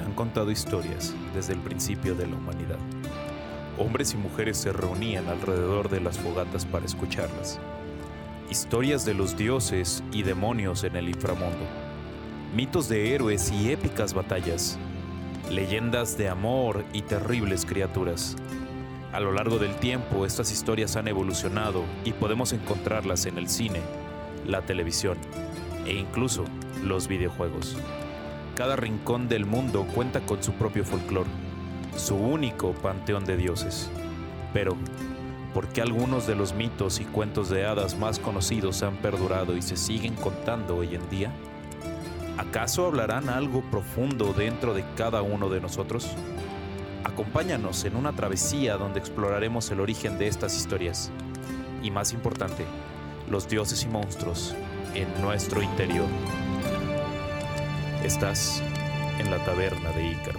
han contado historias desde el principio de la humanidad. Hombres y mujeres se reunían alrededor de las fogatas para escucharlas. Historias de los dioses y demonios en el inframundo. Mitos de héroes y épicas batallas. Leyendas de amor y terribles criaturas. A lo largo del tiempo estas historias han evolucionado y podemos encontrarlas en el cine, la televisión e incluso los videojuegos. Cada rincón del mundo cuenta con su propio folclore, su único panteón de dioses. Pero, ¿por qué algunos de los mitos y cuentos de hadas más conocidos han perdurado y se siguen contando hoy en día? ¿Acaso hablarán algo profundo dentro de cada uno de nosotros? Acompáñanos en una travesía donde exploraremos el origen de estas historias y, más importante, los dioses y monstruos en nuestro interior. Estás en la taberna de Ícaro.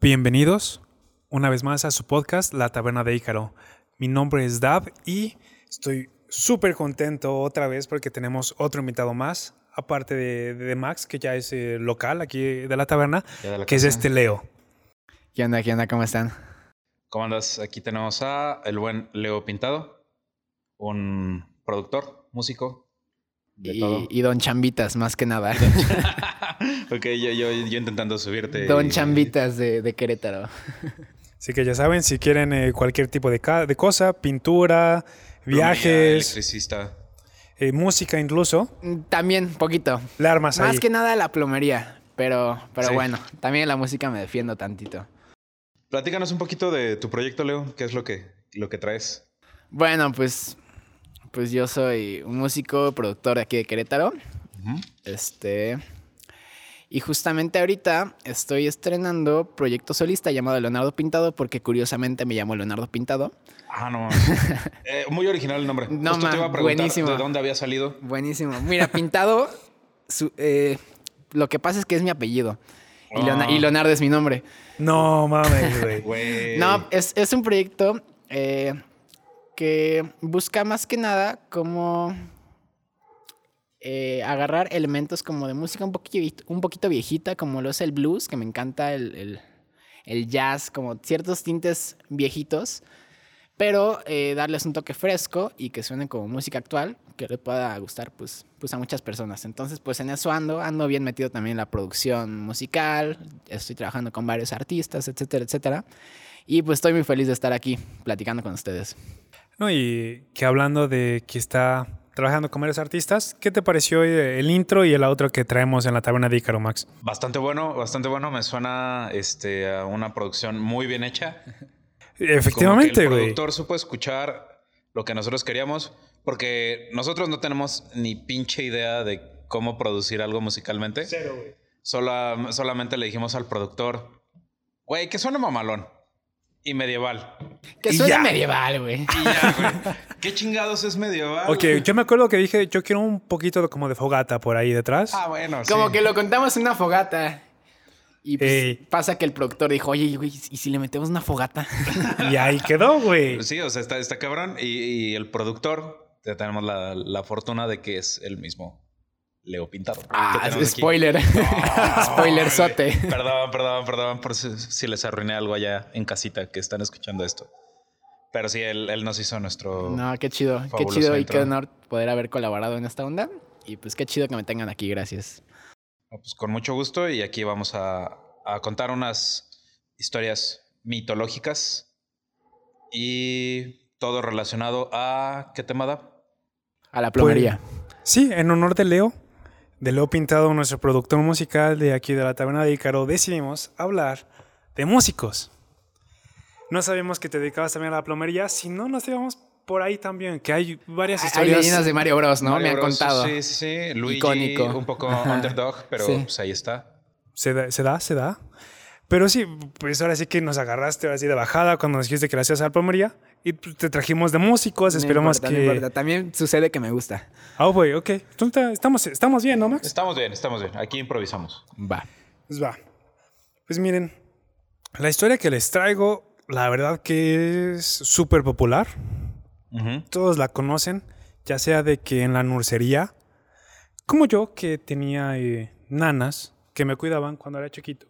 Bienvenidos una vez más a su podcast La Taberna de Ícaro. Mi nombre es Dab y estoy súper contento otra vez porque tenemos otro invitado más, aparte de, de Max, que ya es eh, local aquí de la taberna, Ya de la que es este Leo. ¿Qué onda? ¿Qué onda? ¿Cómo están? ¿Cómo andas? Aquí tenemos a el buen Leo Pintado, un productor, músico, de Y, todo. y Don Chambitas, más que nada. ok, yo, yo, yo intentando subirte. Don y- Chambitas de, de Querétaro. Así que ya saben, si quieren eh, cualquier tipo de, ca- de cosa, pintura, viajes, Electricista. eh, música incluso, Mm, También, poquito. le armas Más ahí. que nada la plomería. Pero, pero Sí. bueno, también la música me defiendo tantito. Platícanos un poquito de tu proyecto, Leo. ¿Qué es lo que, lo que traes? Bueno, pues, pues yo soy un músico, productor de aquí de Querétaro. Este. Y justamente ahorita estoy estrenando proyecto solista llamado Leonardo Pintado, porque curiosamente me llamo Leonardo Pintado. Ah, no. Eh, muy original el nombre. No, Justo te iba a preguntar buenísimo. de dónde había salido. Buenísimo. Mira, Pintado, su- eh, lo que pasa es que es mi apellido. Y, Leona- Ah. y Leonardo es mi nombre. No mames, güey. Güey. No, es, es un proyecto eh, que busca más que nada como eh, agarrar elementos como de música un poquito, un poquito viejita, como lo es el blues, que me encanta el, el- el jazz, como ciertos tintes viejitos, pero eh, darles un toque fresco y que suenen como música actual, que le pueda gustar pues, pues a muchas personas. Entonces, pues en eso ando, ando bien metido también en la producción musical, estoy trabajando con varios artistas, etcétera, etcétera. Y pues estoy muy feliz de estar aquí platicando con ustedes. No, y que hablando de que está trabajando con varios artistas, ¿qué te pareció eh, el intro y el outro que traemos en la taberna de Ícaro, Max? Bastante bueno, bastante bueno. Me suena este, a una producción muy bien hecha. Efectivamente, que el güey. productor supo escuchar lo que nosotros queríamos, porque nosotros no tenemos ni pinche idea de cómo producir algo musicalmente. Cero, güey. Sola- solamente le dijimos al productor, güey, que suene mamalón y medieval. Que suena ya. medieval, güey. Y ya, güey. ¿Qué chingados es medieval? Ok, yo me acuerdo que dije, yo quiero un poquito de- como de fogata por ahí detrás. Ah, bueno, Como sí. que lo contamos en una fogata. Y pues Ey. pasa que el productor dijo, oye, güey, ¿y si le metemos una fogata? Y ahí quedó, güey. Sí, o sea, está, está cabrón. Y, y el productor, ya tenemos la, la fortuna de que es el mismo Leo Pintado. Ah, spoiler. Spoiler sote. Perdón, perdón, perdón por si, si les arruiné algo allá en casita que están escuchando esto. Pero sí, él, él nos hizo nuestro... No, qué chido. Qué chido y qué honor poder haber colaborado en esta onda. Y pues qué chido que me tengan aquí, gracias. Pues con mucho gusto y aquí vamos a, a contar unas historias mitológicas y todo relacionado a... ¿Qué tema da? A la plomería. Sí, en honor de Leo, de Leo Pintado, nuestro productor musical de aquí de la taberna de Ícaro, decidimos hablar de músicos. No sabíamos que te dedicabas también a la plomería, si no nos íbamos por ahí también, que hay varias Hay historias. leyendas de Mario Bros, ¿no? Mario me han Bros, contado. Sí, sí, sí. Luigi, Icónico. un poco underdog, pero Sí. pues ahí está. Se da, se da, se da. Pero sí, pues ahora sí que nos agarraste ahora sí de bajada cuando nos dijiste que le hacías a la plomería y pues, te trajimos de músicos, No esperamos importa, no que... importa. También sucede que me gusta. Ah, güey, ok. Entonces, Estamos, estamos bien, ¿no, Max? Estamos bien, estamos bien. Aquí improvisamos. Va. Pues va. Pues miren, la historia que les traigo, la verdad que es súper popular. Todos la conocen, ya sea de que en la nursería, como yo, que tenía eh, nanas que me cuidaban cuando era chiquito.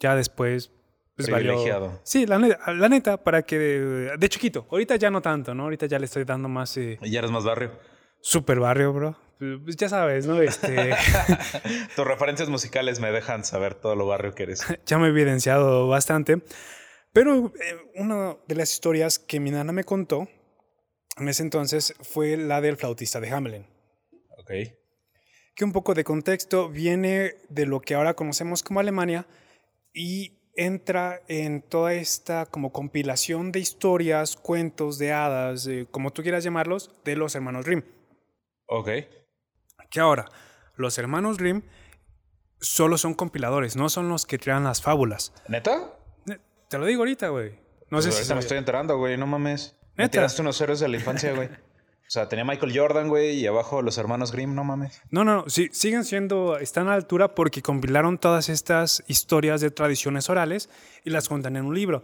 Ya después pues, valió- Privilegiado. Sí, la neta, la neta, para que de, de chiquito. Ahorita ya no tanto, ¿no? Ahorita ya le estoy dando más eh, Y ya eres más barrio. super barrio, bro. Pues ya sabes, ¿no? Este, Tus referencias musicales me dejan saber todo lo barrio que eres. ya me he evidenciado bastante. Pero eh, una de las historias que mi nana me contó en ese entonces fue la del flautista de Hamelin. Ok. que un poco de contexto viene de lo que ahora conocemos como Alemania y entra en toda esta como compilación de historias, cuentos, de hadas, eh, como tú quieras llamarlos, de los hermanos Grimm. Ok. Que ahora, los hermanos Grimm solo son compiladores, no son los que crean las fábulas. ¿Neta? Ne- Te lo digo ahorita, güey. No Pues sé si ahorita me estoy enterando, güey. No mames. Me ¿Neta? tiraste unos héroes de la infancia, güey. O sea, tenía Michael Jordan, güey, y abajo los hermanos Grimm, no mames. No, no, no, sí, siguen siendo, están a la altura porque compilaron todas estas historias de tradiciones orales y las cuentan en un libro.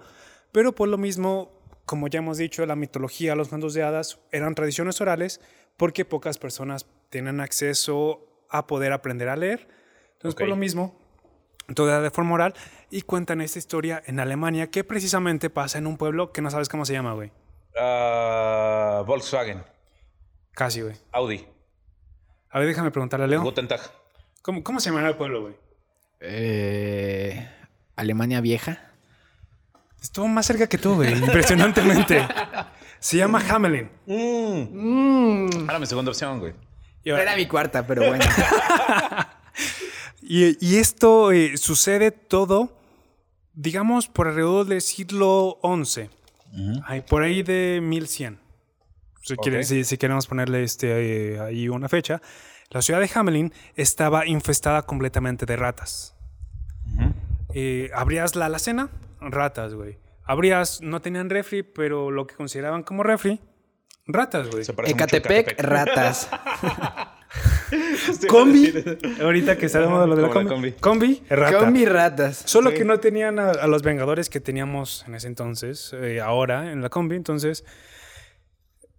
Pero por lo mismo, como ya hemos dicho, la mitología, los cuentos de hadas eran tradiciones orales porque pocas personas tienen acceso a poder aprender a leer. Entonces, por Ok. lo mismo, todo era de forma oral y cuentan esta historia en Alemania que precisamente pasa en un pueblo que no sabes cómo se llama, güey. Ah, Volkswagen, Casi, güey. Audi, A ver, déjame preguntarle a Leo. Guten Tag. ¿Cómo, cómo se llama el pueblo, güey? Eh, Alemania vieja. Estuvo más cerca que tú, güey. Impresionantemente. Se llama Hamelin. Ahora mi segunda opción, güey. Y, ahora- Era mi cuarta, pero bueno. y- y esto eh, sucede todo, digamos, por alrededor del siglo XI. Ay, por ahí de 1100. Si, queremos ponerle este, eh, ahí una fecha. La ciudad de Hamelin estaba infestada completamente de ratas. Eh, abrías la alacena, ratas, güey. Abrías, no tenían refri, pero lo que consideraban como refri, ratas, güey. Ecatepec, ratas. Combi, ahorita que sabemos de lo de la combi. combi. Combi, rata. Combi ratas. Solo Sí. que no tenían a, a los Vengadores que teníamos en ese entonces, eh, ahora en la combi, entonces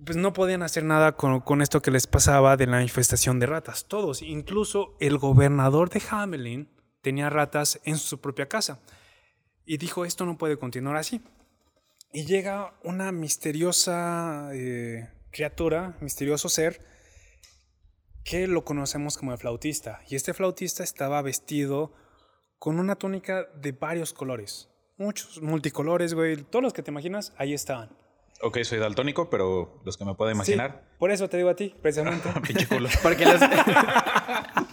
pues no podían hacer nada con, con esto que les pasaba de la infestación de ratas. Todos, incluso el gobernador de Hamelin tenía ratas en su propia casa. Y dijo, esto no puede continuar así. Y llega una misteriosa eh, criatura, misterioso ser, que lo conocemos como el flautista. Y este flautista estaba vestido con una túnica de varios colores. Muchos, multicolores, güey. Todos los que te imaginas, ahí estaban. Ok, soy daltónico, pero los que me puedo Sí, imaginar. por eso te digo a ti, precisamente. Pinche culo. Porque los...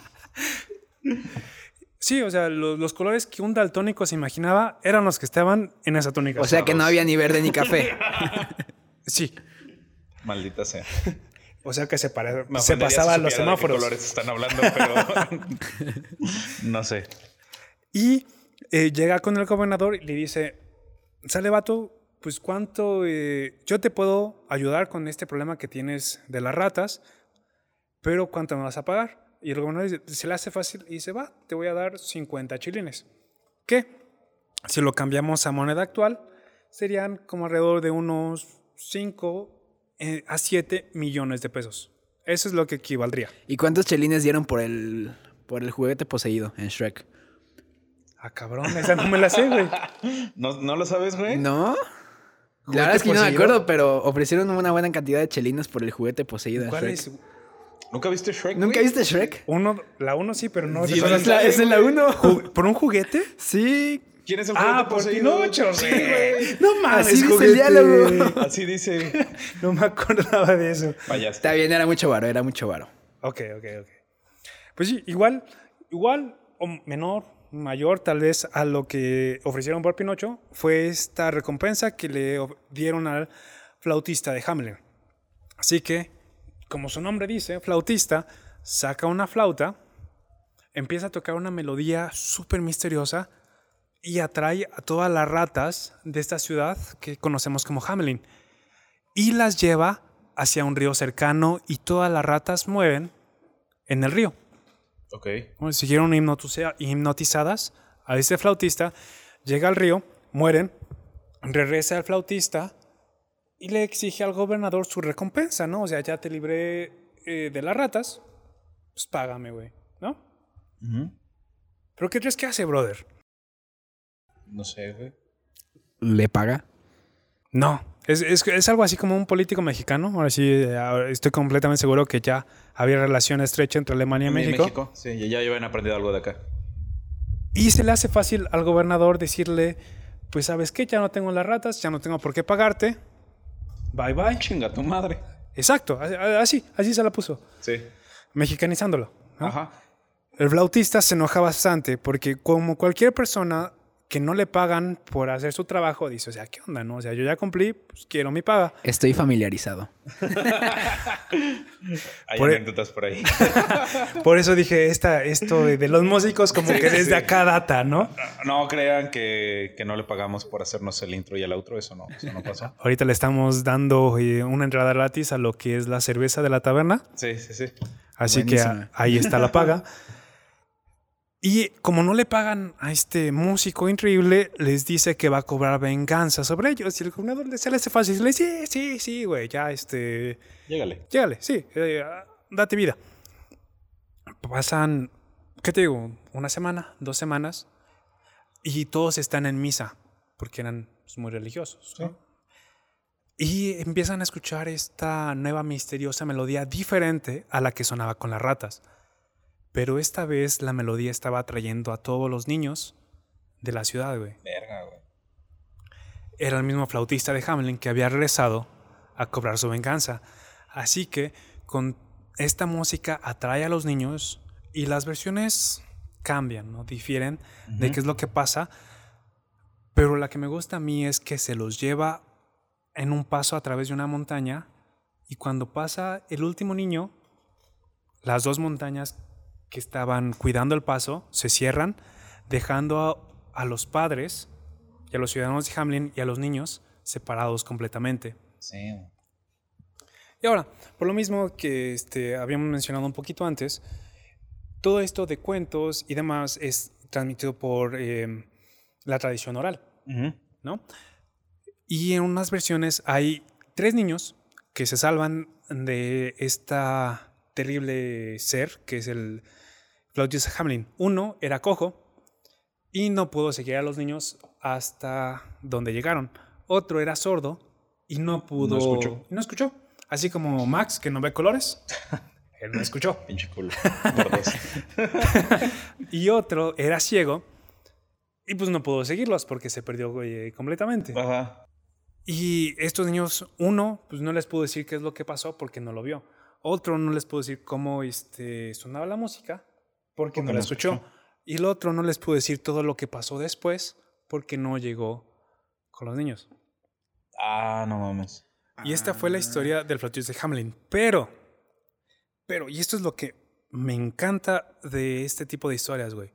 sí, o sea, los, los colores que un daltónico se imaginaba eran los que estaban en esa túnica. O sea que no había ni verde ni café. Sí. Maldita sea. O sea que se, se ofendería si los supiera de qué semáforos. colores están hablando, pero no sé. Y eh, llega con el gobernador y le dice, sale vato, pues cuánto, eh, yo te puedo ayudar con este problema que tienes de las ratas, pero ¿cuánto me vas a pagar? Y el gobernador dice, se le hace fácil y dice, va, te voy a dar 50 chilines. Que, si lo cambiamos a moneda actual, serían como alrededor de unos 5 eh, a 7 millones de pesos. Eso es lo que equivaldría. ¿Y cuántos chelines dieron por el, por el juguete poseído en Shrek? Ah, cabrón, esa no me la sé, güey. ¿No, no lo sabes, güey? ¿No? ¿Juguete La verdad es que yo no me poseído? acuerdo, pero ofrecieron una buena cantidad de chelinas por el juguete poseído en ¿Cuál Shrek. es? ¿Nunca viste Shrek? ¿Nunca güey? viste Shrek? Uno, la uno sí, pero no. Sí, es, la, es en la 1. Ju- ¿Por un juguete? Sí. ¿Quién es el Ah, juguete por poseído? Pinocho, Sí, güey. No mames, Así dice el diálogo. Así dice. No me acordaba de eso. Payaste. Está bien, era mucho varo, era mucho varo. Ok, ok, ok. Pues sí, igual, igual o menor, mayor tal vez a lo que ofrecieron por Pinocho fue esta recompensa que le dieron al flautista de Hamelin. Así que, como su nombre dice, flautista, saca una flauta, empieza a tocar una melodía súper misteriosa y atrae a todas las ratas de esta ciudad que conocemos como Hamelin y las lleva hacia un río cercano y todas las ratas mueren en el río. Ok. Bueno, siguieron hipnotiza- hipnotizadas a este flautista, llega al río, mueren, regresa el flautista y le exige al gobernador su recompensa, ¿no? O sea, ya te libré eh, de las ratas, pues págame, güey, ¿no? ¿Pero qué crees que hace, brother? No sé, güey. ¿Le paga? No, es, es, es algo así como un político mexicano. Ahora sí, eh, estoy completamente seguro que ya había relación estrecha entre Alemania y México. Sí, ya, ya habían aprendido algo de acá. Y se le hace fácil al gobernador decirle, pues sabes qué, ya no tengo las ratas, ya no tengo por qué pagarte. Bye bye. Chinga tu madre. Exacto, así, así, se la puso, Sí. mexicanizándolo. ¿no? Ajá. El flautista se enoja bastante porque como cualquier persona que no le pagan por hacer su trabajo, dice, o sea, ¿qué onda? No? O sea, yo ya cumplí, pues quiero mi paga. Estoy familiarizado. Hay Por- e- anécdotas por ahí. Por eso dije, esta, esto de, de los músicos como que desde sí. acá data, ¿no? No crean que, que no le pagamos por hacernos el intro y el outro. Eso no, eso no pasó. Ahorita le estamos dando eh, una entrada gratis a lo que es la cerveza de la taberna. Sí, sí, sí. Así que ahí está la paga. Y como no le pagan a este músico increíble, les dice que va a cobrar venganza sobre ellos. Y el gobernador le- se le hace fácil. Le dice, sí, sí, sí, güey, ya, este, Llégale. llégale, sí, eh, date vida. Pasan, ¿qué te digo? Una semana, dos semanas. Y todos están en misa, porque eran pues, muy religiosos. ¿no? Y empiezan a escuchar esta nueva misteriosa melodía diferente a la que sonaba con las ratas. Pero esta vez la melodía estaba atrayendo a todos los niños de la ciudad, güey. Verga, güey. Era el mismo flautista de Hamelin que había regresado a cobrar su venganza. Así que con esta música atrae a los niños y las versiones cambian, ¿no? Difieren de qué es lo que pasa. Pero la que me gusta a mí es que se los lleva en un paso a través de una montaña y cuando pasa el último niño, las dos montañas que estaban cuidando el paso se cierran, dejando a, a los padres y a los ciudadanos de Hamlin y a los niños separados completamente. Sí. Y ahora, por lo mismo que este, habíamos mencionado un poquito antes, todo esto de cuentos y demás es transmitido por eh, la tradición oral. ¿no? Y en unas versiones hay tres niños que se salvan de esta terrible ser que es el flautista Hamlin. Uno era cojo y no pudo seguir a los niños hasta donde llegaron. Otro era sordo y no pudo. escuchó. no escuchó. Así como Max, que no ve colores. Él no escuchó. Pinche culo. Y otro era ciego y pues no pudo seguirlos porque se perdió eh, completamente. Ajá. Y estos niños, uno, pues no les pudo decir qué es lo que pasó porque no lo vio. Otro no les pudo decir cómo este, sonaba la música porque no la escuchó. escuchó. Y el otro no les pudo decir todo lo que pasó después porque no llegó con los niños. Ah, no mames. Y esta fue la historia del flautista de Hamlin. Pero, pero, y esto es lo que me encanta de este tipo de historias, güey.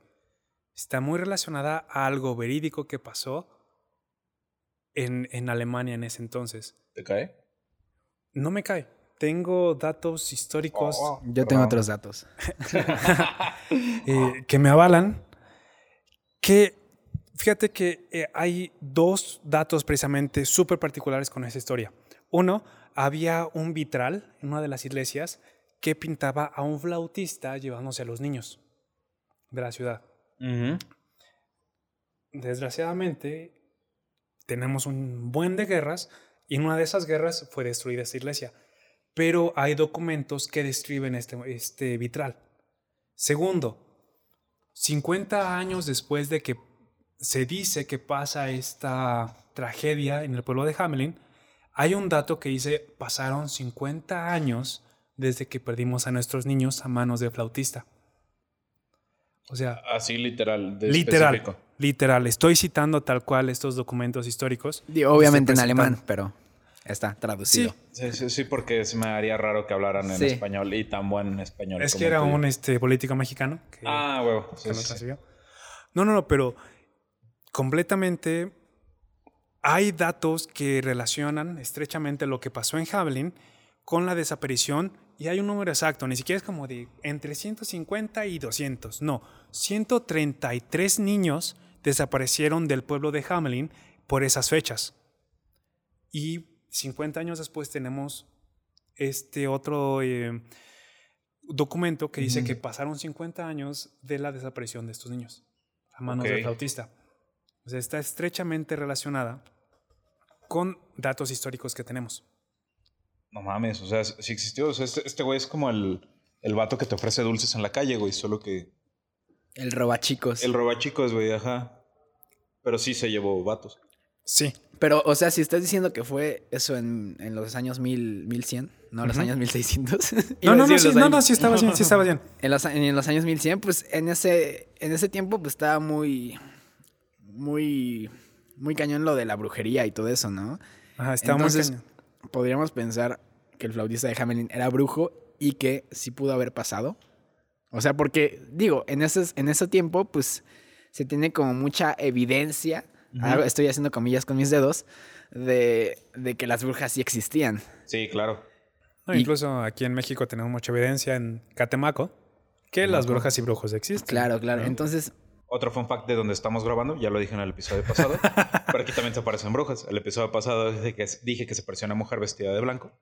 Está muy relacionada a algo verídico que pasó en, en Alemania en ese entonces. ¿Te cae? No me cae. Tengo datos históricos Oh, Yo tengo otros datos. eh, que me avalan. Que fíjate que eh, hay dos datos precisamente súper particulares con esa historia. Uno, había un vitral en una de las iglesias que pintaba a un flautista llevándose a los niños de la ciudad. Desgraciadamente, tenemos un buen de guerras y en una de esas guerras fue destruida esta iglesia. Pero hay documentos que describen este, este vitral. Segundo, 50 años después de que se dice que pasa esta tragedia en el pueblo de Hamelin, hay un dato que dice pasaron 50 años desde que perdimos a nuestros niños a manos de flautista. O sea, Así literal. de literal, específico. literal. Estoy citando tal cual estos documentos históricos. Obviamente en alemán, pero está traducido. Sí, Sí, sí, sí, porque se me haría raro que hablaran en Sí. español y tan buen español. es como que era tuyo. un este, político mexicano que, Ah, huevo. Sí, recibió. No, no, no, pero completamente hay datos que relacionan estrechamente lo que pasó en Javelin con la desaparición y hay un número exacto, ni siquiera es como de entre 150 y 200, no, 133 niños desaparecieron del pueblo de Hamelin por esas fechas. Y 50 años después tenemos este otro, eh, documento que dice que pasaron 50 años de la desaparición de estos niños a manos del flautista. O sea, está estrechamente relacionada con datos históricos que tenemos. No mames, o sea, sí existió. O sea, este, este güey es como el, el vato que te ofrece dulces en la calle, güey. Solo que. El robachicos. El robachicos, güey, ajá. Pero sí se llevó vatos. Sí. Pero, o sea, si estás diciendo que fue eso en, en los años mil, 1100, no los años 1600. No, no, no, sí, no, no, sí estaba bien, sí estaba bien. En los, en los años 1100, pues en ese, en ese tiempo pues estaba muy, muy, muy cañón lo de la brujería y todo eso, ¿no? Ajá, estaba muy Entonces, cañón. podríamos pensar que el flautista de Hamelin era brujo y que sí pudo haber pasado. O sea, porque, digo, en ese, en ese tiempo, pues se tiene como mucha evidencia, Estoy haciendo comillas con mis dedos, de, de que las brujas sí existían. Sí, claro. No, y- incluso aquí en México tenemos mucha evidencia en Catemaco que las brujas y brujos existen. Claro, claro. ¿no? Entonces, Otro fun fact de donde estamos grabando, ya lo dije en el episodio pasado, pero aquí también se aparecen brujas. El episodio pasado dije que, dije que se parecía una mujer vestida de blanco.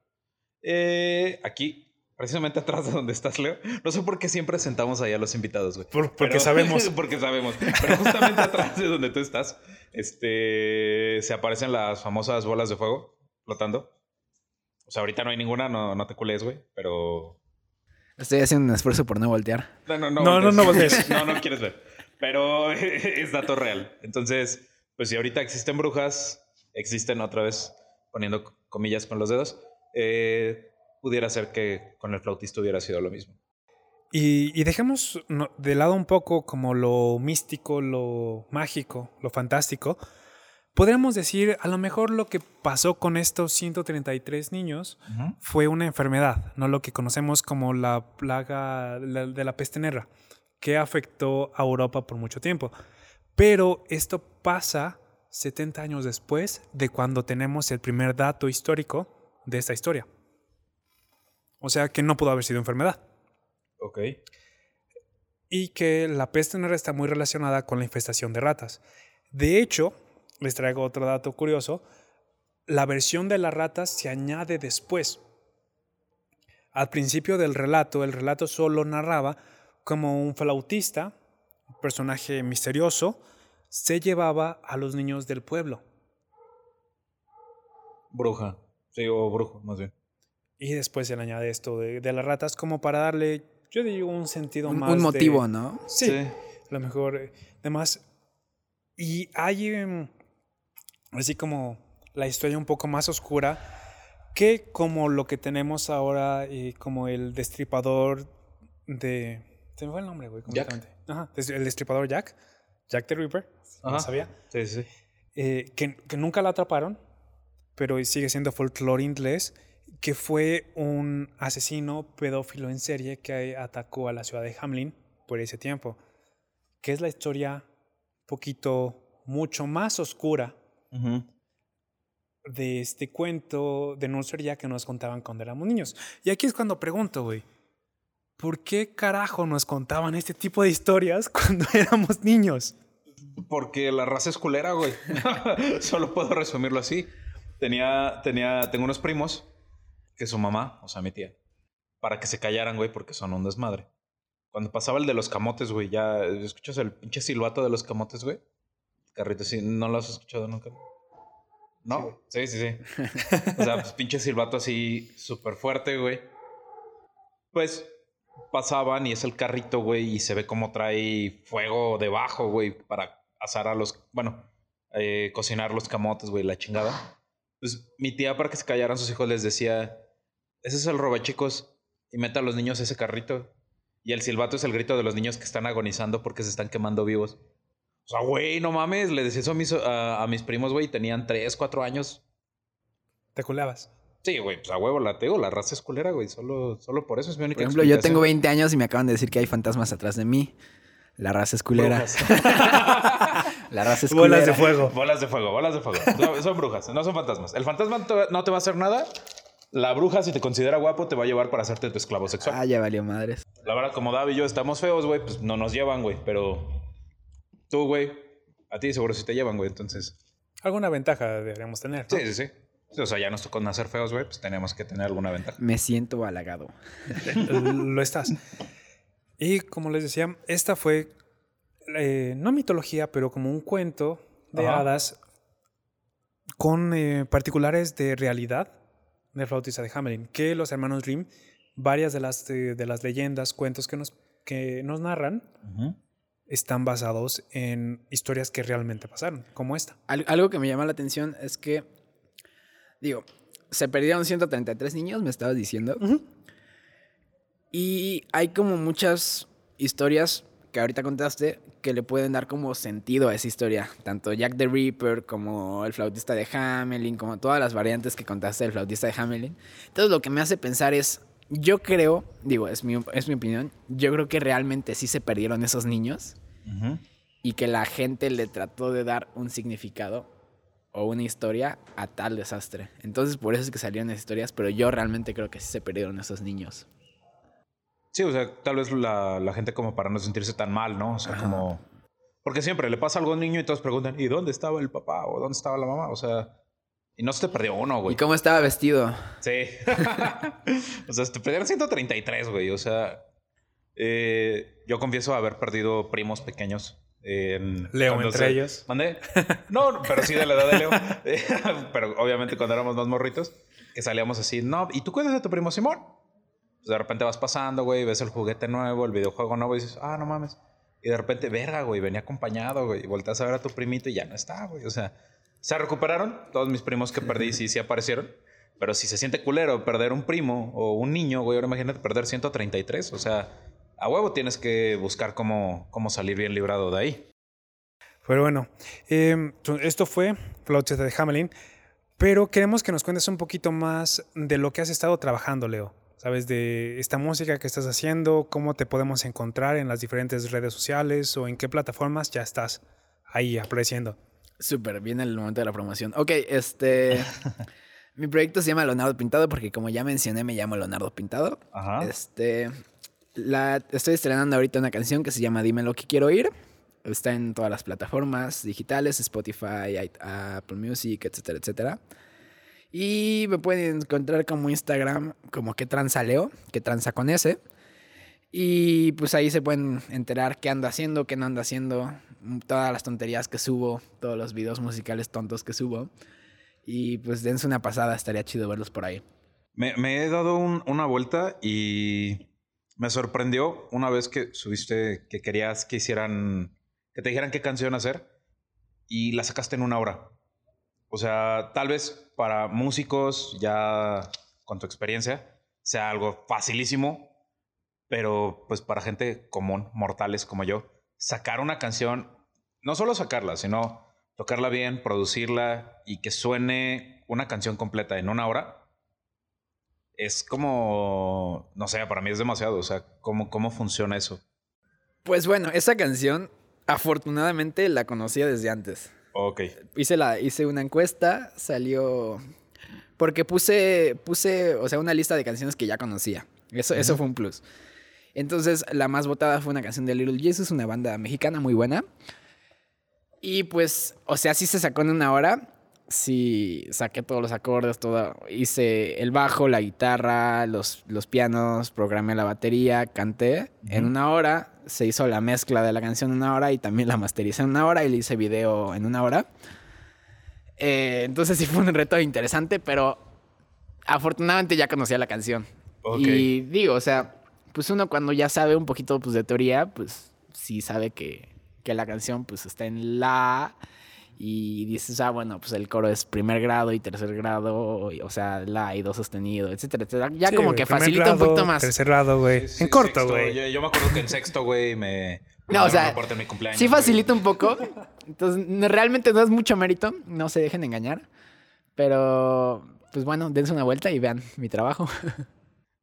Eh, aquí, precisamente atrás de donde estás, Leo, no sé por qué siempre sentamos ahí a los invitados, güey. Por- porque Pero- sabemos. porque sabemos. Pero justamente atrás de donde tú estás, este, se aparecen las famosas bolas de fuego flotando. O sea, ahorita no hay ninguna, no, no te cules, güey, pero estoy haciendo un esfuerzo por no voltear. no, no, no. No, no, no voltees. No, no quieres ver. Pero es dato real. Entonces, pues si ahorita existen brujas, existen otra vez, poniendo comillas con los dedos, eh, pudiera ser que con el flautista hubiera sido lo mismo. Y, y dejemos de lado un poco como lo místico, lo mágico, lo fantástico. Podríamos decir, a lo mejor lo que pasó con estos 133 niños fue una enfermedad, no lo que conocemos como la plaga la- de la peste negra, que afectó a Europa por mucho tiempo. Pero esto pasa 70 años después de cuando tenemos el primer dato histórico de esta historia. O sea que no pudo haber sido enfermedad. Ok. Y que la peste negra está muy relacionada con la infestación de ratas. De hecho, les traigo otro dato curioso. La versión de las ratas se añade después. Al principio del relato, el relato solo narraba como un flautista, un personaje misterioso, se llevaba a los niños del pueblo. Bruja. Sí, o brujo, más bien. Y después se le añade esto de, de las ratas como para darle, yo digo, un sentido Un, más. un de- motivo, ¿no? Sí, a lo mejor. eh, Además, y hay em, así como la historia un poco más oscura que como lo que tenemos ahora, eh, como el destripador de. Se me fue el nombre, güey. Jack. completamente. Ajá, des- el destripador Jack. Jack the Ripper. No Ajá. sabía. Sí, sí, sí. Eh, que, que nunca la atraparon, pero sigue siendo folclore inglés, que fue un asesino pedófilo en serie que atacó a la ciudad de Hamlin por ese tiempo, que es la historia un poquito, mucho más oscura Ujú. de este cuento de nursería que nos contaban cuando éramos niños. Y aquí es cuando pregunto, güey, ¿por qué carajo nos contaban este tipo de historias cuando éramos niños? Porque la raza es culera, güey. Solo puedo resumirlo así. Tenía, tenía, tengo unos primos que su mamá, o sea, mi tía, para que se callaran, güey, porque son un desmadre. Cuando pasaba el de los camotes, güey, ya escuchas el pinche silbato de los camotes, güey. Carrito, sí, ¿no lo has escuchado nunca? ¿No? Sí, sí, sí. O sea, pues pinche silbato así súper fuerte, güey. Pues pasaban y es el carrito, güey, y se ve cómo trae fuego debajo, güey, para asar a los, bueno, eh, cocinar los camotes, güey, la chingada. Pues mi tía, para que se callaran sus hijos, les decía, ese es el robachicos, y meta a los niños ese carrito. Y el silbato es el grito de los niños que están agonizando porque se están quemando vivos. O sea, güey, no mames, le decía eso a mis, a, a mis primos, güey, tenían 3, 4 años. Te culeabas. Sí, güey, pues a huevo la teo, la raza es culera, güey, solo, solo por eso es mi única Por ejemplo, yo tengo explicación. 20 años y me acaban de decir que hay fantasmas atrás de mí. La raza es culera. La raza es Bolas culera. de fuego. Bolas de fuego, bolas de fuego. No, son brujas, no son fantasmas. El fantasma no te va a hacer nada. La bruja, si te considera guapo, te va a llevar para hacerte tu esclavo sexual. Ah, ya valió madres. La verdad, como David y yo estamos feos, güey, pues no nos llevan, güey. Pero tú, güey, a ti seguro sí te llevan, güey. Entonces, Alguna ventaja deberíamos tener. ¿no? sí, sí, sí. Sí, o sea, ya nos tocó nacer feos, güey, pues tenemos que tener alguna ventaja. Me siento halagado. Lo estás. Y como les decía, esta fue, eh, no mitología, pero como un cuento de Ajá. hadas con eh, particulares de realidad del flautista de Hamelin, que los hermanos Grimm, varias de las, eh, de las leyendas, cuentos que nos, que nos narran, están basados en historias que realmente pasaron, como esta. Al- algo que me llama la atención es que, digo, se perdieron 133 niños, me estabas diciendo. Y hay como muchas historias que ahorita contaste que le pueden dar como sentido a esa historia. Tanto Jack the Ripper como el flautista de Hamelin, como todas las variantes que contaste del flautista de Hamelin. Entonces lo que me hace pensar es, yo creo, digo, es mi, es mi opinión, yo creo que realmente sí se perdieron esos niños y que la gente le trató de dar un significado o una historia a tal desastre. Entonces por eso es que salieron esas historias, pero yo realmente creo que sí se perdieron esos niños. Sí, o sea, tal vez la, la gente como para no sentirse tan mal, ¿no? O sea, como... Porque siempre le pasa algo a un niño y todos preguntan, ¿y dónde estaba el papá? ¿O dónde estaba la mamá? O sea, y no se te perdió uno, ¿Y güey. cómo estaba vestido? Sí. o sea, se te perdieron 133, güey. O sea, eh, yo confieso haber perdido primos pequeños. en- Leo entre se- ellos. ¿Mandé? No, pero sí de la edad de Leo. pero obviamente cuando éramos más morritos, que salíamos así, no, ¿y tú cuidas de tu primo Simón? De repente vas pasando, güey, ves el juguete nuevo, el videojuego nuevo y dices, ah, no mames. Y de repente, verga, güey, venía acompañado, güey. Y volteas a ver a tu primito y ya no está, güey. O sea, se recuperaron. Todos mis primos que perdí sí, sí aparecieron. Pero si se siente culero perder un primo o un niño, güey, ahora imagínate perder 133. O sea, a huevo tienes que buscar cómo, cómo salir bien librado de ahí. Pero bueno, eh, esto fue Flautista de Hamelin, pero queremos que nos cuentes un poquito más de lo que has estado trabajando, Leo. ¿Sabes? De esta música que estás haciendo, cómo te podemos encontrar en las diferentes redes sociales o en qué plataformas ya estás ahí apareciendo. Súper, viene el momento de la promoción. Ok, este... mi proyecto se llama Leonardo Pintado porque como ya mencioné me llamo Leonardo Pintado. Ajá. Este, la, estoy estrenando ahorita una canción que se llama Dime lo que quiero oír. Está en todas las plataformas digitales, Spotify, Apple Music, etcétera, etcétera. Y me pueden encontrar como Instagram, como que transa Leo, que transa con ese. Y pues ahí se pueden enterar qué ando haciendo, qué no ando haciendo, todas las tonterías que subo, todos los videos musicales tontos que subo. Y pues dense una pasada, estaría chido verlos por ahí. Me, he dado un- una vuelta y me sorprendió una vez que subiste que querías que hicieran, que te dijeran qué canción hacer y la sacaste en una hora. O sea, tal vez para músicos ya con tu experiencia sea algo facilísimo, pero pues para gente común, mortales como yo, sacar una canción, no solo sacarla, sino tocarla bien, producirla y que suene una canción completa en una hora, es como, no sé, para mí es demasiado. O sea, ¿cómo, cómo funciona eso? Pues bueno, esa canción afortunadamente la conocía desde antes. Ok. Hice, la, hice una encuesta, salió... Porque puse, puse, o sea, una lista de canciones que ya conocía. Eso, eso fue un plus. Entonces, la más votada fue una canción de Little Jesus, una banda mexicana muy buena. Y pues, o sea, sí se sacó en una hora. Sí, saqué todos los acordes, todo. Hice el bajo, la guitarra, los, los pianos, programé la batería, canté. En una hora se hizo la mezcla de la canción en una hora y también la mastericé en una hora y le hice video en una hora. Eh, entonces sí fue un reto interesante, pero afortunadamente ya conocía la canción. Ok. Y digo, o sea, pues uno cuando ya sabe un poquito pues, de teoría, pues sí sabe que, que la canción pues está en la y dices, ah, bueno, pues el coro es primer grado y tercer grado, y- o sea, la y do sostenido, etcétera, etcétera. Ya Sí, como que facilita un poquito más. Tercer grado, güey. Sí, sí, en corto, güey. Yo, yo me acuerdo que en sexto, güey, me. No, o sea, en mi cumpleaños, sí facilita un poco. Entonces, no- realmente no es mucho mérito, no se dejen engañar. Pero, pues bueno, dense una vuelta y vean mi trabajo.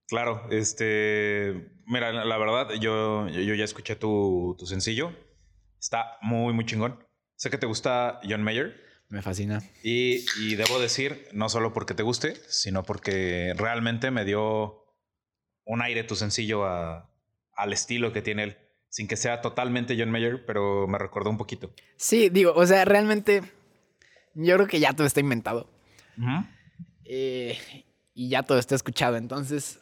Claro, este. Mira, la, la verdad, yo, yo ya escuché tu, tu sencillo. Está muy, muy chingón. Sé que te gusta John Mayer. Me fascina. Y, y debo decir, no solo porque te guste, sino porque realmente me dio un aire tu sencillo a- al estilo que tiene él. Sin que sea totalmente John Mayer, pero me recordó un poquito. Sí, digo, o sea, realmente yo creo que ya todo está inventado. Eh, y ya todo está escuchado. Entonces,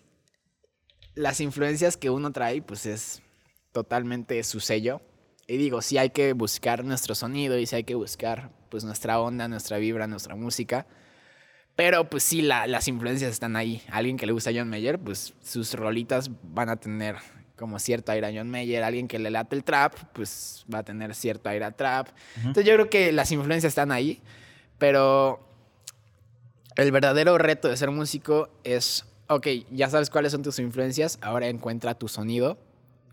las influencias que uno trae, pues es totalmente su sello. Y digo, sí hay que buscar nuestro sonido y sí hay que buscar pues nuestra onda, nuestra vibra, nuestra música. Pero pues sí, la- las influencias están ahí. Alguien que le gusta a John Mayer, pues sus rolitas van a tener como cierto aire a John Mayer. Alguien que le late el trap, pues va a tener cierto aire a trap. Entonces yo creo que las influencias están ahí. Pero el verdadero reto de ser músico es, ok, ya sabes cuáles son tus influencias, ahora encuentra tu sonido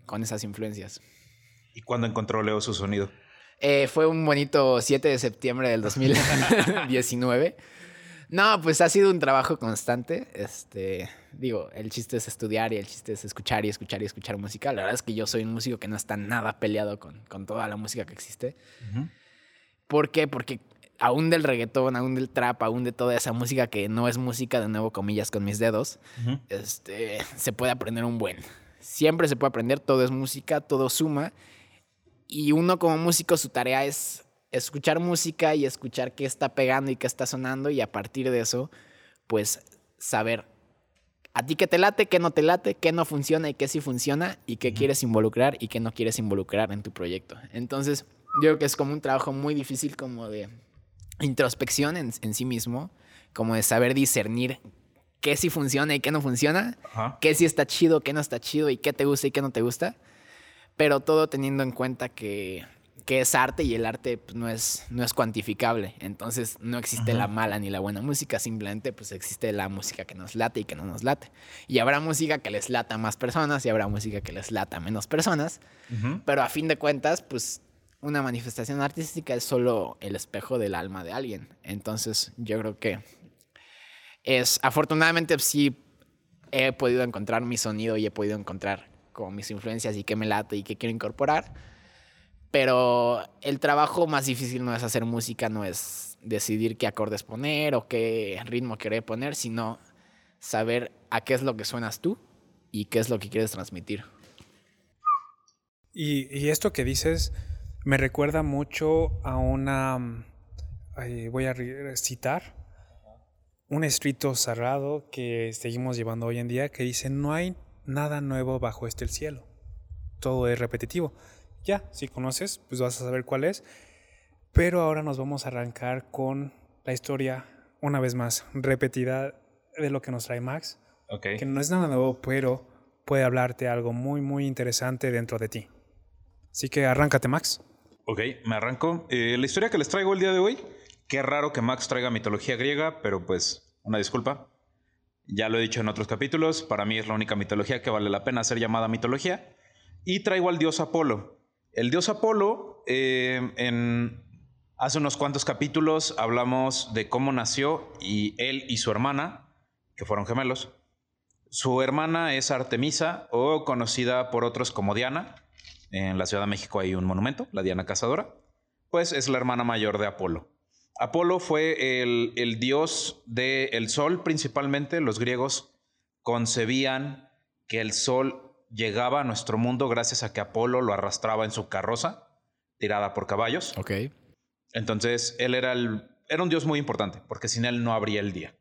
con esas influencias. ¿Y cuándo encontró Leo su sonido? Eh, fue un bonito 7 de septiembre del 2019. No, pues ha sido un trabajo constante. Este, digo, el chiste es estudiar y el chiste es escuchar y escuchar y escuchar música. La verdad es que yo soy un músico que no está nada peleado con, con toda la música que existe. ¿Por qué? Porque aún del reggaetón, aún del trap, aún de toda esa música que no es música, de nuevo comillas con mis dedos, este, se puede aprender un buen. Siempre se puede aprender, todo es música, todo suma. Y uno como músico, su tarea es escuchar música y escuchar qué está pegando y qué está sonando y a partir de eso, pues saber a ti qué te late, qué no te late, qué no funciona y qué sí funciona y qué quieres involucrar y qué no quieres involucrar en tu proyecto. Entonces, yo creo que es como un trabajo muy difícil como de introspección en, en sí mismo, como de saber discernir qué sí funciona y qué no funciona, qué sí está chido, qué no está chido y qué te gusta y qué no te gusta, pero todo teniendo en cuenta que, que es arte y el arte pues, no, es, no es cuantificable, entonces no existe la mala ni la buena música, simplemente pues existe la música que nos late y que no nos late. Y habrá música que les lata a más personas y habrá música que les lata a menos personas, Ujú. pero a fin de cuentas pues una manifestación artística es solo el espejo del alma de alguien, entonces yo creo que es afortunadamente sí he podido encontrar mi sonido y he podido encontrar como mis influencias y qué me late y qué quiero incorporar. Pero el trabajo más difícil no es hacer música, no es decidir qué acordes poner o qué ritmo querer poner, sino saber a qué es lo que suenas tú y qué es lo que quieres transmitir. Y, esto que dices me recuerda mucho a una, voy a citar, un escrito cerrado que seguimos llevando hoy en día que dice, no hay nada nuevo bajo este el cielo, todo es repetitivo. Ya, si conoces, pues vas a saber cuál es, pero ahora nos vamos a arrancar con la historia, una vez más, repetida de lo que nos trae Max, Ok. que no es nada nuevo, pero puede hablarte algo muy, muy interesante dentro de ti. Así que arráncate, Max. Ok, me arranco. Eh, la historia que les traigo el día de hoy. Qué raro que Max traiga mitología griega, pero pues una disculpa. Ya lo he dicho en otros capítulos, para mí es la única mitología que vale la pena ser llamada mitología. Y traigo al dios Apolo. El dios Apolo, eh, en hace unos cuantos capítulos hablamos de cómo nació y él y su hermana, que fueron gemelos. Su hermana es Artemisa o conocida por otros como Diana. En la Ciudad de México hay un monumento, la Diana Cazadora. Pues es la hermana mayor de Apolo. Apolo fue el, el dios del sol principalmente. Los griegos concebían que el sol llegaba a nuestro mundo gracias a que Apolo lo arrastraba en su carroza, tirada por caballos. Ok. Entonces, él era, el, era un dios muy importante, porque sin él no habría el día.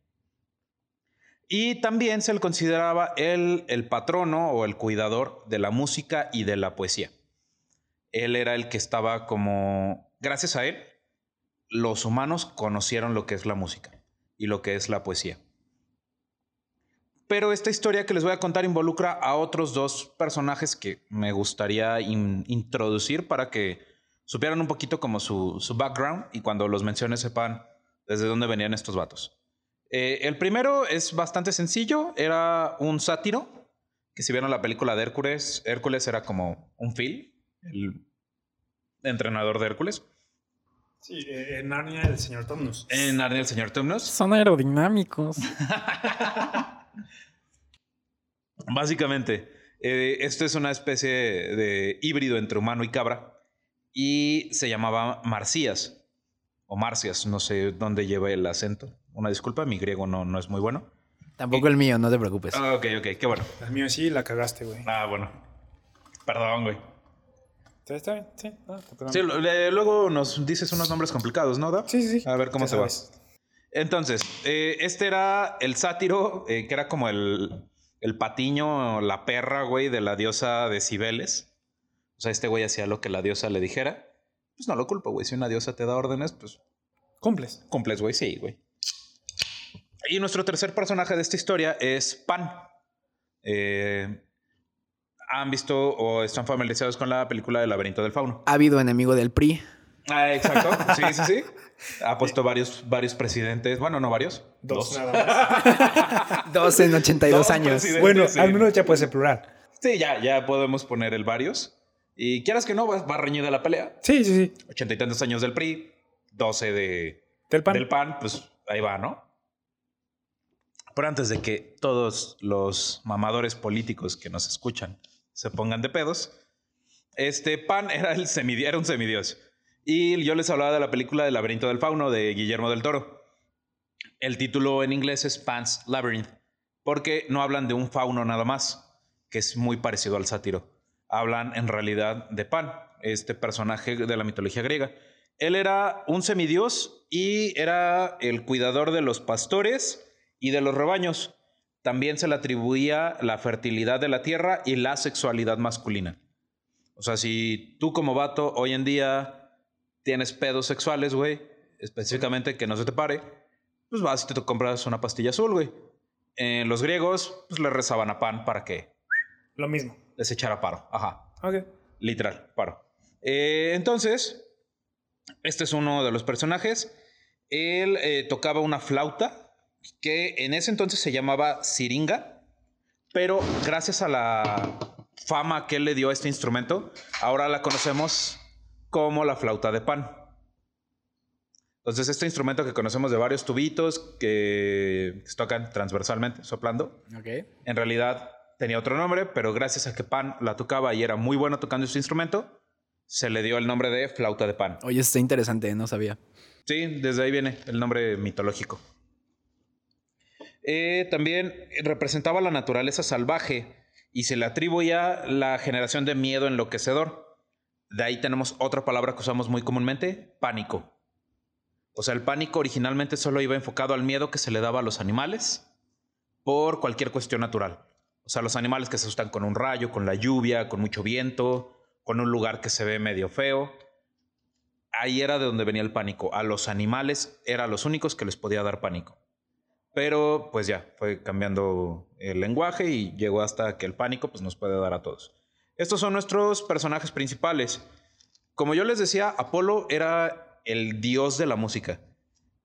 Y también se le consideraba él el patrono o el cuidador de la música y de la poesía. Él era el que estaba como, gracias a él, los humanos conocieron lo que es la música y lo que es la poesía. Pero esta historia que les voy a contar involucra a otros dos personajes que me gustaría in- introducir para que supieran un poquito como su, su background y cuando los mencione sepan desde dónde venían estos vatos. Eh, el primero es bastante sencillo, era un sátiro, que si vieron la película de Hércules, Hércules era como un Phil, el entrenador de Hércules. Sí, en Narnia el señor Tomnus. En Narnia el señor Tumnus. Son aerodinámicos. Básicamente, eh, esto es una especie de híbrido entre humano y cabra y se llamaba Marcías o Marcias, no sé dónde lleva el acento. Una disculpa, mi griego no, no es muy bueno. Tampoco el mío, no te preocupes. Ah, ok, ok, qué bueno. El mío sí, la cagaste, güey. Ah, bueno. Perdón, güey. ¿Está bien? Sí, perdono. Sí, le- luego nos dices unos nombres complicados, ¿no, Dab? sí, sí, sí. A ver cómo te va. Entonces, eh, este era el sátiro, eh, que era como el, el patiño, la perra, güey, de la diosa de Cibeles. O sea, este güey hacía lo que la diosa le dijera. Pues no lo culpo, güey. Si una diosa te da órdenes, pues Cumples. cumples, güey. Sí, güey. Y nuestro tercer personaje de esta historia es Pan. Eh, ¿Han visto o están familiarizados con la película del laberinto del fauno? Ha habido enemigo del PRI. Ah, exacto. Sí, sí, sí. Ha puesto varios, varios presidentes. Bueno, no varios. Dos. nada más. Dos en 82 Dos años. bueno, sí. al menos ya puede ser plural. Sí, ya, ya podemos poner el varios. Y quieras que no, va, va reñida la pelea. Sí, sí, sí. Ochenta y tantos años del PRI, 12 de, Del pan. del PAN, pues ahí va, ¿no? Pero antes de que todos los mamadores políticos que nos escuchan se pongan de pedos, este PAN era, el semidi- un semidios. Y yo les hablaba de la película del laberinto del fauno de Guillermo del Toro. El título en inglés es Pan's Labyrinth, porque no hablan de un fauno nada más, que es muy parecido al sátiro. Hablan en realidad de Pan, este personaje de la mitología griega. Él era un semidios y era el cuidador de los pastores y de los rebaños. También se le atribuía la fertilidad de la tierra y la sexualidad masculina. O sea, si tú como vato hoy en día tienes pedos sexuales, güey, específicamente que no se te pare, pues vas y te compras una pastilla azul, güey. Eh, los griegos, pues le rezaban a Pan para que Lo mismo. les echara paro. Ajá. Ok. Literal, paro. Eh, entonces, este es uno de los personajes. Él eh, tocaba una flauta que en ese entonces se llamaba siringa, pero gracias a la fama que le dio a este instrumento, ahora la conocemos como la flauta de pan. Entonces, este instrumento que conocemos de varios tubitos que se tocan transversalmente, soplando, Ok. en realidad tenía otro nombre, pero gracias a que Pan la tocaba y era muy bueno tocando este instrumento, se le dio el nombre de flauta de Pan. Oye, está interesante, no sabía. Sí, desde ahí viene el nombre mitológico. Eh, también representaba la naturaleza salvaje y se le atribuía la generación de miedo enloquecedor. De ahí tenemos otra palabra que usamos muy comúnmente, pánico. O sea, el pánico originalmente solo iba enfocado al miedo que se le daba a los animales por cualquier cuestión natural. O sea, los animales que se asustan con un rayo, con la lluvia, con mucho viento, con un lugar que se ve medio feo. Ahí era de donde venía el pánico. A los animales eran los únicos que les podía dar pánico. Pero pues ya, fue cambiando el lenguaje y llegó hasta que el pánico pues, nos puede dar a todos. Estos son nuestros personajes principales. Como yo les decía, Apolo era el dios de la música.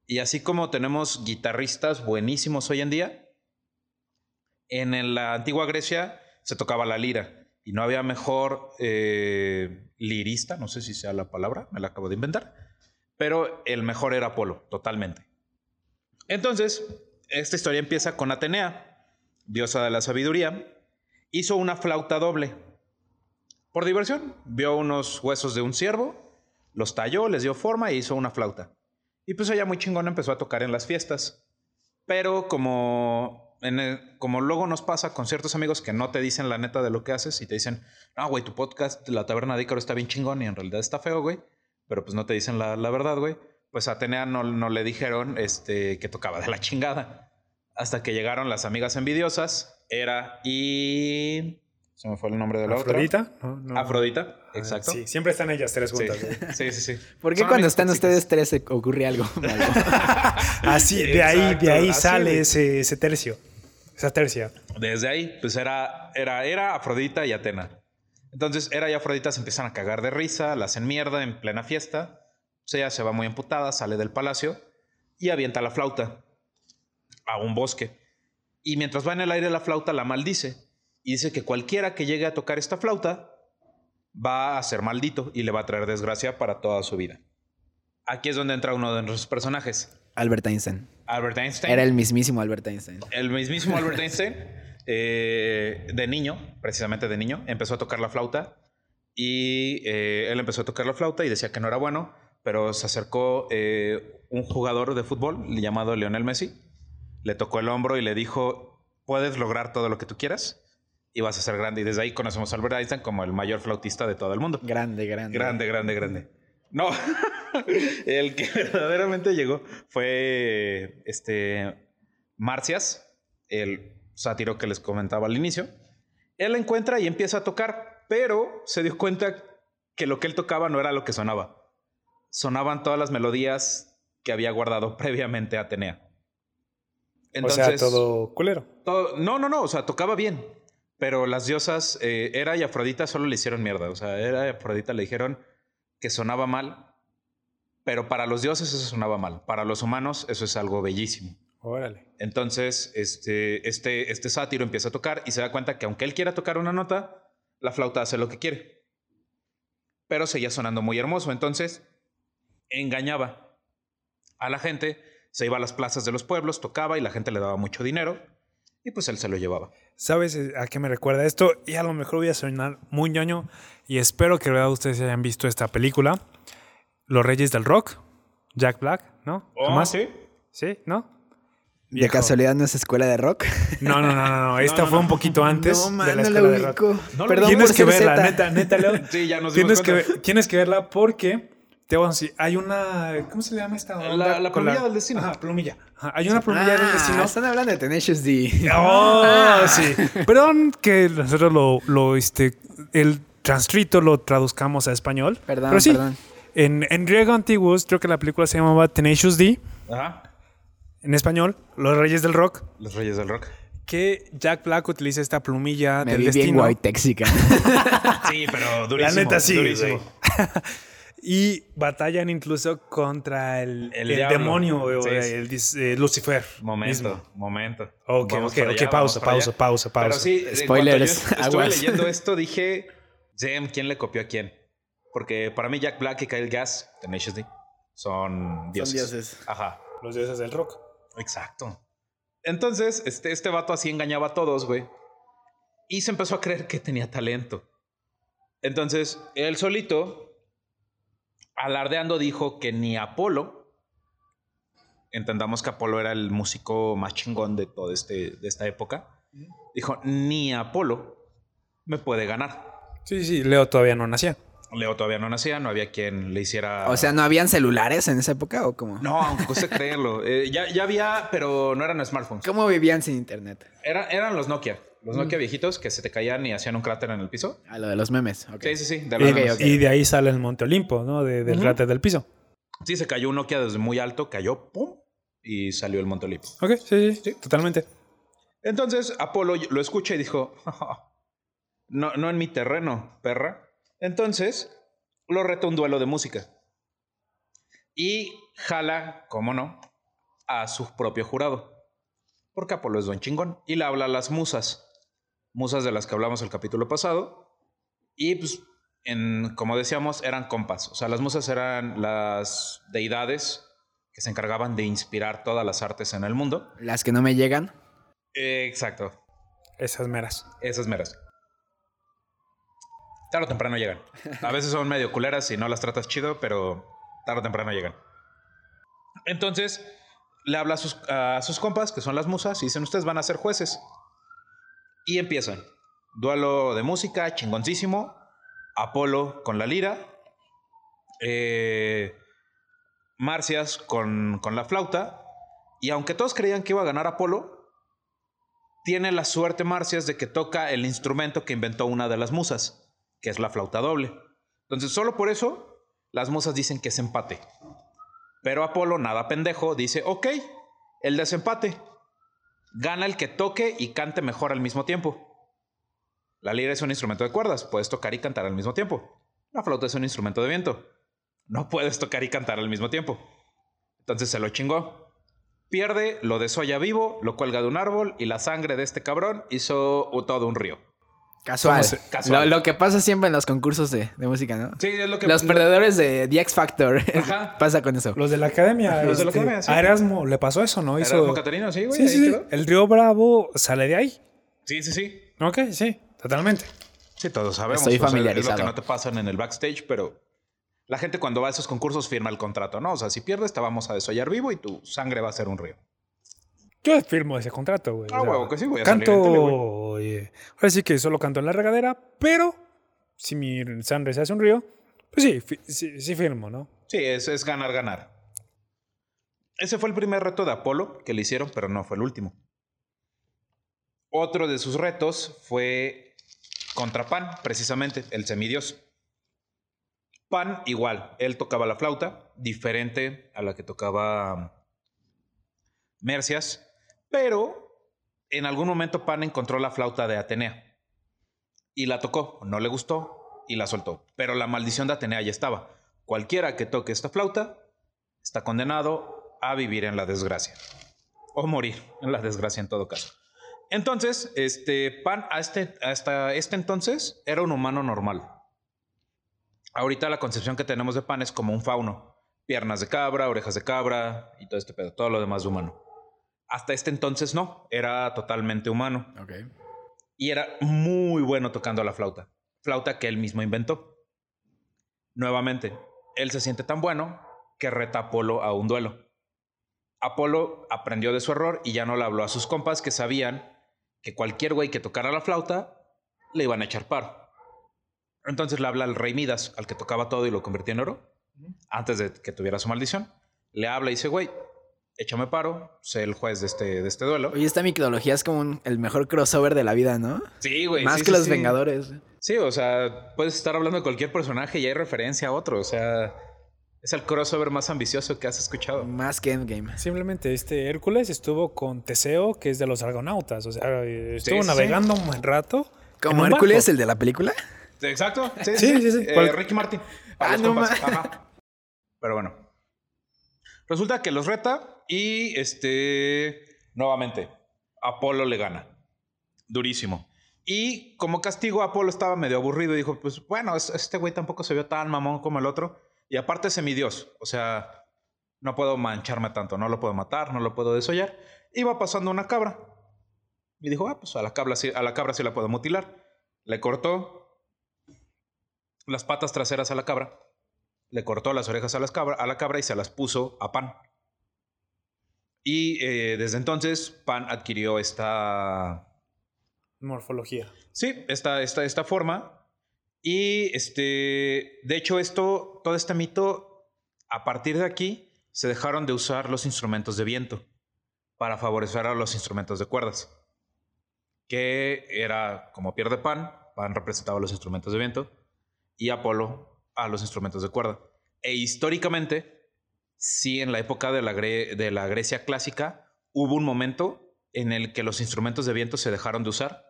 Y así como tenemos guitarristas buenísimos hoy en día, en la antigua Grecia se tocaba la lira y no había mejor eh, lirista, no sé si sea la palabra, me la acabo de inventar, pero el mejor era Apolo, totalmente. Entonces, esta historia empieza con Atenea, diosa de la sabiduría, hizo una flauta doble. Por diversión, vio unos huesos de un ciervo, los talló, les dio forma e hizo una flauta. Y pues ella muy chingona empezó a tocar en las fiestas. Pero como, como luego nos pasa con ciertos amigos que no te dicen la neta de lo que haces y te dicen, no, güey, tu podcast, La Taberna de Ícaro está bien chingón y en realidad está feo, güey. Pero pues no te dicen la, la verdad, güey. Pues a Atenea no, no le dijeron este, que tocaba de la chingada. Hasta que llegaron las amigas envidiosas, Era y... Se me fue el nombre de la ¿Afrodita? No, otra. no. Afrodita, Ah, exacto. Sí, siempre están ellas tres Sí, juntas. güey. sí, sí. sí. ¿Por qué Son cuando están tóxicas. ustedes tres se ocurre algo malo? Así, de ahí, Exacto, de ahí sale güey. ese, ese tercio. Esa tercia. Desde ahí, pues era, era, era Afrodita y Atena. Entonces, Era y Afrodita se empiezan a cagar de risa, la hacen mierda en plena fiesta. Ella se va muy emputada, sale del palacio y avienta la flauta a un bosque. Y mientras va en el aire la flauta, la maldice. Y dice que cualquiera que llegue a tocar esta flauta va a ser maldito y le va a traer desgracia para toda su vida. Aquí es donde entra uno de nuestros personajes, Albert Einstein. Albert Einstein. Era el mismísimo Albert Einstein. El mismísimo Albert Einstein, eh, de niño, precisamente de niño, empezó a tocar la flauta y eh, él empezó a tocar la flauta y decía que no era bueno, pero se acercó eh, un jugador de fútbol llamado Lionel Messi, le tocó el hombro y le dijo, puedes lograr todo lo que tú quieras y vas a ser grande. Y desde ahí conocemos a Albert Einstein como el mayor flautista de todo el mundo. Grande, grande. Grande, grande, grande. No, el que verdaderamente llegó fue este Marcias, el sátiro que les comentaba al inicio. Él la encuentra y empieza a tocar, pero se dio cuenta que lo que él tocaba no era lo que sonaba. Sonaban todas las melodías que había guardado previamente Atenea. o sea, todo culero. todo- no, no, no, o sea, tocaba bien. Pero las diosas, eh, Hera y Afrodita solo le hicieron mierda. O sea, Hera y Afrodita le dijeron que sonaba mal. Pero para los dioses eso sonaba mal. Para los humanos eso es algo bellísimo. Órale. Entonces, este, este, este sátiro empieza a tocar y se da cuenta que aunque él quiera tocar una nota, la flauta hace lo que quiere. Pero seguía sonando muy hermoso. Entonces, engañaba a la gente, se iba a las plazas de los pueblos, tocaba y la gente le daba mucho dinero y pues él se lo llevaba. ¿Sabes eh, a qué me recuerda esto? Y a lo mejor voy a sonar muy ñoño y espero que de verdad ustedes hayan visto esta película. Los Reyes del Rock, Jack Black, ¿no? ¿Jamás? Oh, sí. ¿Sí? ¿No? ¿De Viejo. casualidad no es escuela de rock? No, no, no, no, no. Esta fue un poquito antes no, de man, la no la escuela de rock. No, Perdón Tienes por que verla, neta, neta, Leo. Sí, ya nos dimos Tienes que, ver- tienes que verla porque te voy a decir, hay una. ¿Cómo se le llama esta onda? La- la plumilla del destino. Ajá, plumilla. Ajá, hay una plumilla del Ah, destino. Están hablando de Tenacious D. Oh, sí. Perdón que nosotros lo, lo, este, el transcrito lo traduzcamos a español. Perdón, Pero sí, perdón. En, en griego antiguos, creo que la película se llamaba Tenacious D. Ajá. En español, Los Reyes del Rock. Los Reyes del Rock. Que Jack Black utiliza esta plumilla Me del vi bien destino. white texican. Sí, pero La durísimo. neta sí, durísimo. Y batallan incluso contra el, El el diablo. demonio, o Sí, sí. el dis- eh, Lucifer. Momento, mismo. momento. Ok, Vamos ok, para ok, allá, pausa, pausa, allá. pausa, pausa. Pero sí, Spoilers, yo estuve leyendo esto, dije, damn, ¿quién le copió a quién? Porque para mí Jack Black y Kyle Gass, Tenacious D, son dioses. dioses. Ajá, Los dioses del rock. exacto. Entonces, este, este vato así engañaba a todos, güey. Y se empezó a creer que tenía talento. Entonces, él solito, alardeando, dijo que ni Apolo, entendamos que Apolo era el músico más chingón de toda este, de esta época, dijo, ni Apolo me puede ganar. Sí, sí, Leo todavía no nacía. Leo todavía no nacía, no había quien le hiciera... O sea, ¿no habían celulares en esa época o cómo? No, aunque cueste creerlo. Eh, ya, ya había, pero no eran smartphones. ¿Cómo vivían sin internet? Era- eran los Nokia. Los Nokia viejitos que se te caían y hacían un cráter en el piso. A lo de los memes. ok. Sí, sí, sí. de Y, los Ok, memes. y de ahí sale el Monte Olimpo, ¿no? De- del cráter del piso. Sí, se cayó un Nokia desde muy alto, cayó, pum, y salió el Monte Olimpo. Ok, sí, sí, sí, totalmente. Entonces Apolo lo escucha y dijo, no, no en mi terreno, perra. Entonces lo reta un duelo de música. Y jala, cómo no, a su propio jurado. Porque Apolo es don chingón. Y le habla a las musas. Musas de las que hablamos el capítulo pasado. Y pues, en, como decíamos, eran compas. O sea, las musas eran las deidades que se encargaban de inspirar todas las artes en el mundo. Las que no me llegan. Eh, exacto. Esas meras. Esas meras. Tarde o temprano llegan. A veces son medio culeras y no las tratas chido, pero tarde o temprano llegan. Entonces, le habla a sus, a sus compas, que son las musas, y dicen, ustedes van a ser jueces. Y empiezan. Duelo de música, chingoncísimo. Apolo con la lira. Eh, Marcias con, con la flauta. Y aunque todos creían que iba a ganar Apolo, tiene la suerte Marcias de que toca el instrumento que inventó una de las musas, que es la flauta doble. Entonces, solo por eso, las musas dicen que es empate. Pero Apolo, nada pendejo, dice, ok, el desempate. Gana el que toque y cante mejor al mismo tiempo. La lira es un instrumento de cuerdas, puedes tocar y cantar al mismo tiempo. La flauta es un instrumento de viento. No puedes tocar y cantar al mismo tiempo. Entonces se lo chingó. Pierde, lo desolla vivo, lo cuelga de un árbol y la sangre de este cabrón hizo todo un río. Casual. ¿Cómo se- casual. Lo, lo que pasa siempre en los concursos de, de música, ¿no? Sí, es lo que... Los perdedores de The X Factor. Ajá. pasa con eso. Los de la academia. Los de la este, academia, sí. A Erasmo le pasó eso, ¿no? Hizo... Erasmo Catarino, sí, güey. Sí, sí. El río Bravo sale de ahí. Sí, sí, sí. Ok, sí, totalmente. Sí, todos sabemos. Estoy o sea, es familiarizado. lo que no te pasan en el backstage, pero la gente cuando va a esos concursos firma el contrato, ¿no? O sea, si pierdes te vamos a desollar vivo y tu sangre va a ser un río. Yo firmo ese contrato, güey. Ah, sea, huevo, que sí, voy a salir Canto. en tele, eh, ahora sí que solo canto en la regadera, pero si mi sangre se hace un río, pues sí, sí, sí firmo, ¿no? Sí, es, es ganar, ganar. Ese fue el primer reto de Apolo que le hicieron, pero no fue el último. Otro de sus retos fue contra Pan, precisamente, el semidios. Pan, igual, él tocaba la flauta, diferente a la que tocaba Mercias, pero en algún momento Pan encontró la flauta de Atenea y la tocó, no le gustó y la soltó, pero la maldición de Atenea ya estaba. Cualquiera que toque esta flauta está condenado a vivir en la desgracia o morir en la desgracia en todo caso. Entonces, este Pan este, hasta este entonces era un humano normal. Ahorita la concepción que tenemos de Pan es como un fauno. Piernas de cabra, orejas de cabra y todo este pedo, todo lo demás de humano. Hasta este entonces no, era totalmente humano. Y era muy bueno tocando la flauta. Flauta que él mismo inventó. Nuevamente, él se siente tan bueno que reta a Apolo a un duelo. Apolo aprendió de su error y ya no le habló a sus compas que sabían que cualquier güey que tocara la flauta le iban a echar paro. Entonces le habla al rey Midas, al que tocaba todo y lo convirtió en oro, antes de que tuviera su maldición. Le habla y dice, güey, échame paro, sé el juez de este, de este duelo. Oye, esta mitología es como un- el mejor crossover de la vida, ¿no? Sí, güey. Más sí, que sí, los sí. Vengadores. Sí, o sea, puedes estar hablando de cualquier personaje y hay referencia a otro. O sea, es el crossover más ambicioso que has escuchado. Más que Endgame. Simplemente este Hércules estuvo con Teseo, que es de los argonautas. O sea, eh, estuvo sí, navegando un buen rato. Como Hércules, barco. el de la película. Exacto. Sí, Sí, sí, sí. Eh. Ricky Martin. Ah, no Ajá. Pero bueno. Resulta que los reta y este. Nuevamente, Apolo le gana. Durísimo. Y como castigo, Apolo estaba medio aburrido y dijo: Pues bueno, es- este güey tampoco se vio tan mamón como el otro. Y aparte es semidios. O sea, no puedo mancharme tanto. No lo puedo matar, no lo puedo desollar. Iba pasando una cabra. Y dijo: Ah, pues a la cabra sí, a la, cabra sí la puedo mutilar. Le cortó las patas traseras a la cabra, le cortó las orejas a, las cabra, a la cabra y se las puso a Pan. Y eh, desde entonces Pan adquirió esta, Morfología. sí, esta, esta, esta forma. Y este, de hecho esto, todo este mito, a partir de aquí, se dejaron de usar los instrumentos de viento para favorecer a los instrumentos de cuerdas. Que era como pierde Pan, Pan representaba los instrumentos de viento y Apolo a los instrumentos de cuerda. E históricamente, sí, en la época de la, Gre- de la Grecia clásica, hubo un momento en el que los instrumentos de viento se dejaron de usar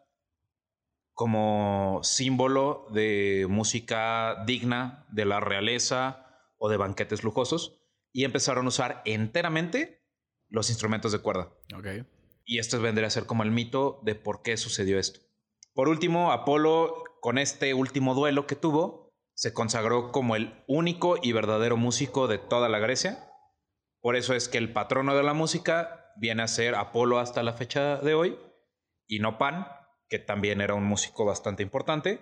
como símbolo de música digna de la realeza o de banquetes lujosos y empezaron a usar enteramente los instrumentos de cuerda. Ok. Y esto vendría a ser como el mito de por qué sucedió esto. Por último, Apolo, con este último duelo que tuvo, se consagró como el único y verdadero músico de toda la Grecia. Por eso es que el patrono de la música viene a ser Apolo hasta la fecha de hoy, y no Pan, que también era un músico bastante importante.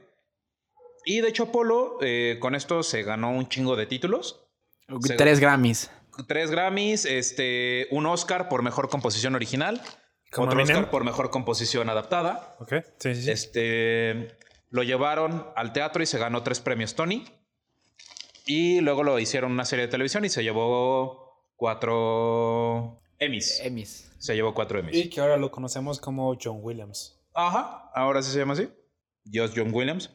Y de hecho Apolo eh, con esto se ganó un chingo de títulos. Tres Grammys. Tres Grammys, este, un Oscar por mejor composición original, otro Eminem. Oscar por mejor composición adaptada. Ok. Sí, sí, sí. Este, lo llevaron al teatro y se ganó tres premios Tony. Y luego lo hicieron una serie de televisión y se llevó cuatro Emmys. Emmys. Se llevó cuatro Emmys. Y que ahora lo conocemos como John Williams. Ajá, ahora sí se llama así. Dios John Williams.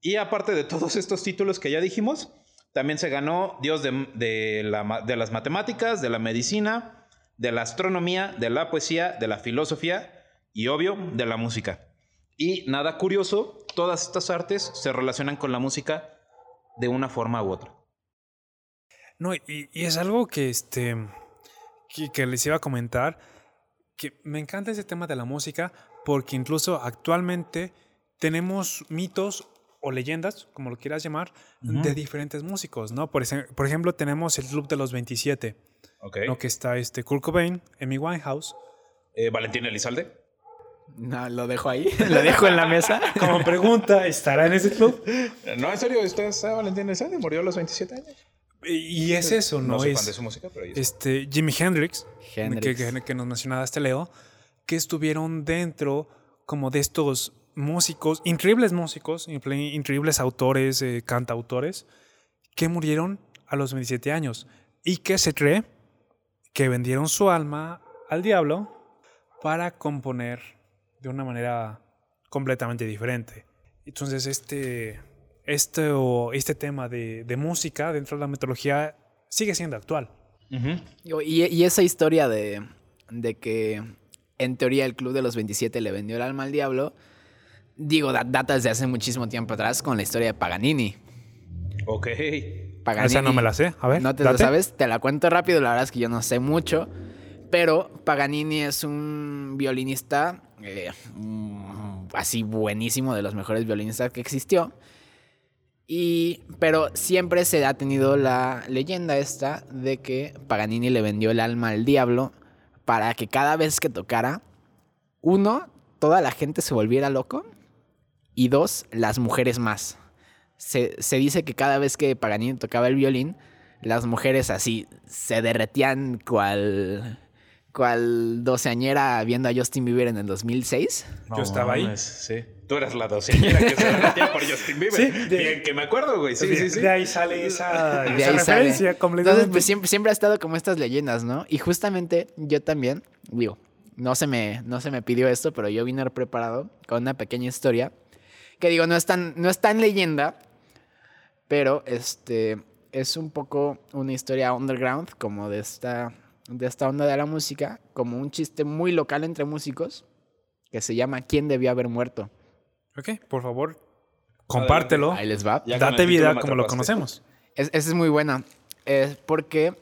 Y aparte de todos estos títulos que ya dijimos, también se ganó Dios de, de la de las matemáticas, de la medicina, de la astronomía, de la poesía, de la filosofía y obvio de la música. Y nada curioso, todas estas artes se relacionan con la música de una forma u otra. No, y, y es algo que, este, que, que les iba a comentar, que me encanta ese tema de la música, porque incluso actualmente tenemos mitos o leyendas, como lo quieras llamar, de diferentes músicos, ¿no? Por, ejemplo, tenemos el Club de los 27, Ok. ¿no? Que está este Kurt Cobain, Amy Winehouse. Eh, Valentín Elizalde. No, lo dejo ahí. lo dejo en la mesa. Como pregunta, ¿estará en ese club? No, en serio, ¿usted está Valentín Elizalde? Murió a los 27 años. Y, es eso, ¿no? No es, de su música, pero este, Jimi Hendrix, Hendrix. Que, que- que nos mencionaste, Leo, que estuvieron dentro como de estos músicos, increíbles músicos, incre- increíbles autores, eh, cantautores, que murieron a los 27 años y que se cree que vendieron su alma al diablo para componer de una manera completamente diferente. Entonces este, este, o este tema de, de música dentro de la mitología sigue siendo actual. Ujú. Digo, Y, y esa historia de, de que en teoría el Club de los 27 le vendió el alma al diablo, digo, da- data desde hace muchísimo tiempo atrás con la historia de Paganini. Ok. Paganini Esa no me la sé. A ver, ¿No te la date. sabes? Te la cuento rápido, la verdad es que yo no sé mucho. Pero Paganini es un violinista eh, mm, así buenísimo, de los mejores violinistas que existió. Pero siempre se ha tenido la leyenda esta de que Paganini le vendió el alma al diablo para que cada vez que tocara, uno, toda la gente se volviera loco y dos, las mujeres más. Se, se dice que cada vez que Paganini tocaba el violín, las mujeres así se derretían cual, cual doceañera viendo a Justin Bieber en el 2006. Yo estaba ahí. Sí. Tú eras la doceñera que se derretía por Justin Bieber. Sí, de- Bien que me acuerdo, güey. Sí, de, sí, sí. de ahí sale esa, De esa ahí sale. referencia completamente. Entonces, pues siempre, siempre ha estado como estas leyendas, ¿no? Y justamente yo también, digo, no se me, no se me pidió esto, pero yo vine preparado con una pequeña historia que digo, no es tan, no es tan leyenda, pero este es un poco una historia underground, como de esta, de esta onda de la música, como un chiste muy local entre músicos, que se llama ¿Quién debió haber muerto? Ok, por favor, compártelo. Ahí les va. Ya Date vida como lo conocemos. Es- esa es muy buena. Es porque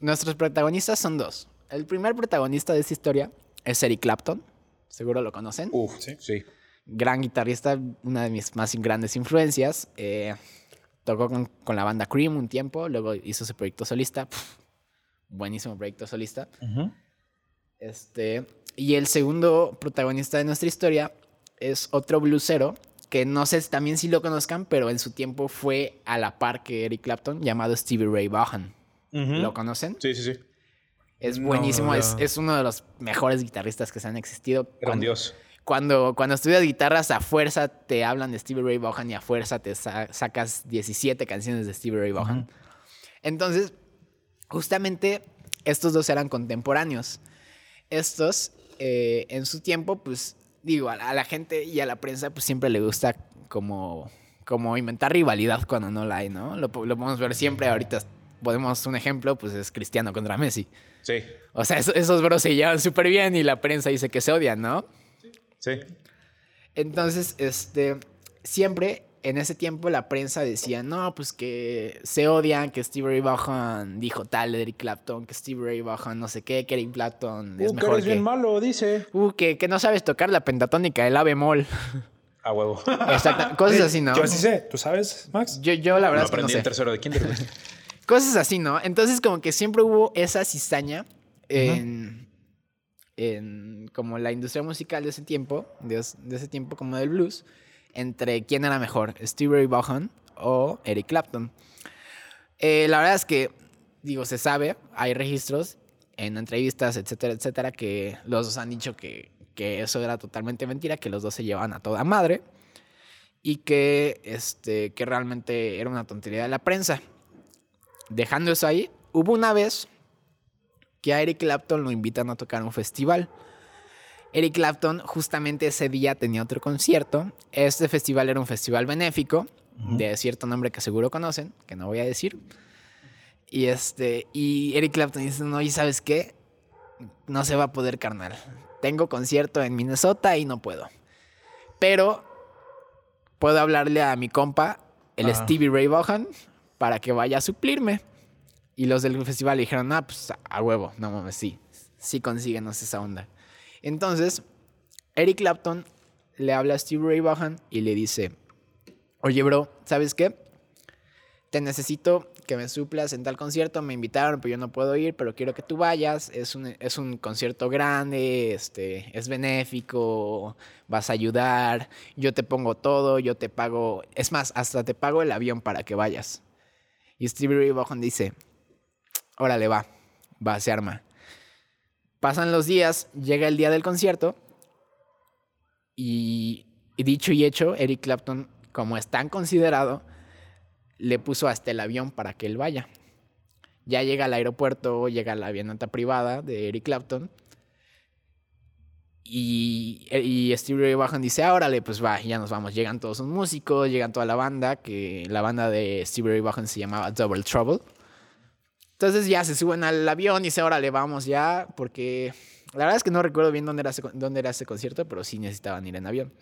nuestros protagonistas son dos. El primer protagonista de esta historia es Eric Clapton. Seguro lo conocen. Uf, Sí. sí. Gran guitarrista, una de mis más grandes influencias. Eh, tocó con, con la banda Cream un tiempo, luego hizo su proyecto solista. Pff, buenísimo proyecto solista. Este, y el segundo protagonista de nuestra historia es otro blusero que no sé también si lo conozcan, pero en su tiempo fue a la par que Eric Clapton, llamado Stevie Ray Vaughan. ¿Lo conocen? Sí, sí, sí. Es No, buenísimo, es, es uno de los mejores guitarristas que se han existido. Grandioso. cuando, cuando estudias guitarras, a fuerza te hablan de Stevie Ray Vaughan y a fuerza te sa- sacas 17 canciones de Stevie Ray Vaughan. Entonces, justamente estos dos eran contemporáneos. Estos, eh, en su tiempo, pues, digo, a la, a la gente y a la prensa, pues siempre le gusta como, como inventar rivalidad cuando no la hay, ¿no? Lo, po- lo podemos ver siempre. Ahorita podemos, un ejemplo, pues es Cristiano contra Messi. Sí, O sea, eso- esos bros se llevan súper bien y la prensa dice que se odian, ¿no? sí. Entonces, este, siempre en ese tiempo la prensa decía, no, pues que se odian, que Steve Ray Vaughan dijo tal de Eric Clapton, que Steve Ray Vaughan no sé qué, que Eric Clapton es mejor que... malo, dice. Uh, que, que no sabes tocar la pentatónica, el A bemol. A huevo. Exacto, cosas así, ¿no? Yo así sé. ¿Tú sabes, Max? Yo, yo la verdad es que no aprendí sé. en tercero de kinder. Cosas así, ¿no? Entonces como que siempre hubo esa cizaña en, en como la industria musical de ese tiempo, de ese tiempo como del blues, entre quién era mejor, Steve Ray Vaughan o Eric Clapton. Eh, la verdad es que, digo, se sabe, hay registros en entrevistas, etcétera, etcétera, que los dos han dicho que, que eso era totalmente mentira, que los dos se llevaban a toda madre y que, este, que realmente era una tontería de la prensa dejando eso ahí, hubo una vez que a Eric Clapton lo invitan a tocar a un festival. Eric Clapton justamente ese día tenía otro concierto. Este festival era un festival benéfico de cierto nombre que seguro conocen, que no voy a decir. Y este y Eric Clapton dice, "No, ¿y sabes qué? No se va a poder, carnal. Tengo concierto en Minnesota y no puedo. Pero puedo hablarle a mi compa, el Ah. Stevie Ray Vaughan, para que vaya a suplirme. Y los del festival le dijeron, ah, pues a huevo, no mames, sí, sí consíguenos esa onda. Entonces, Eric Clapton le habla a Stevie Ray Vaughan y le dice, oye, bro, ¿sabes qué? Te necesito que me suplas en tal concierto, me invitaron, pero yo no puedo ir, pero quiero que tú vayas, es un, es un concierto grande, este, es benéfico, vas a ayudar, yo te pongo todo, yo te pago, es más, hasta te pago el avión para que vayas. Y Stevie Ray Vaughan dice, órale, va, va, se arma. Pasan los días, llega el día del concierto y, dicho y hecho, Eric Clapton, como es tan considerado, le puso hasta el avión para que él vaya. Ya llega al aeropuerto, llega la avioneta privada de Eric Clapton. Y, y Stevie Ray Vaughan dice, órale, pues va, ya nos vamos. Llegan todos los músicos, llegan toda la banda, que la banda de Stevie Ray Vaughan se llamaba Double Trouble. Entonces ya se suben al avión y dice, órale, vamos ya, porque la verdad es que no recuerdo bien dónde era, ese, dónde era ese concierto, pero sí necesitaban ir en avión.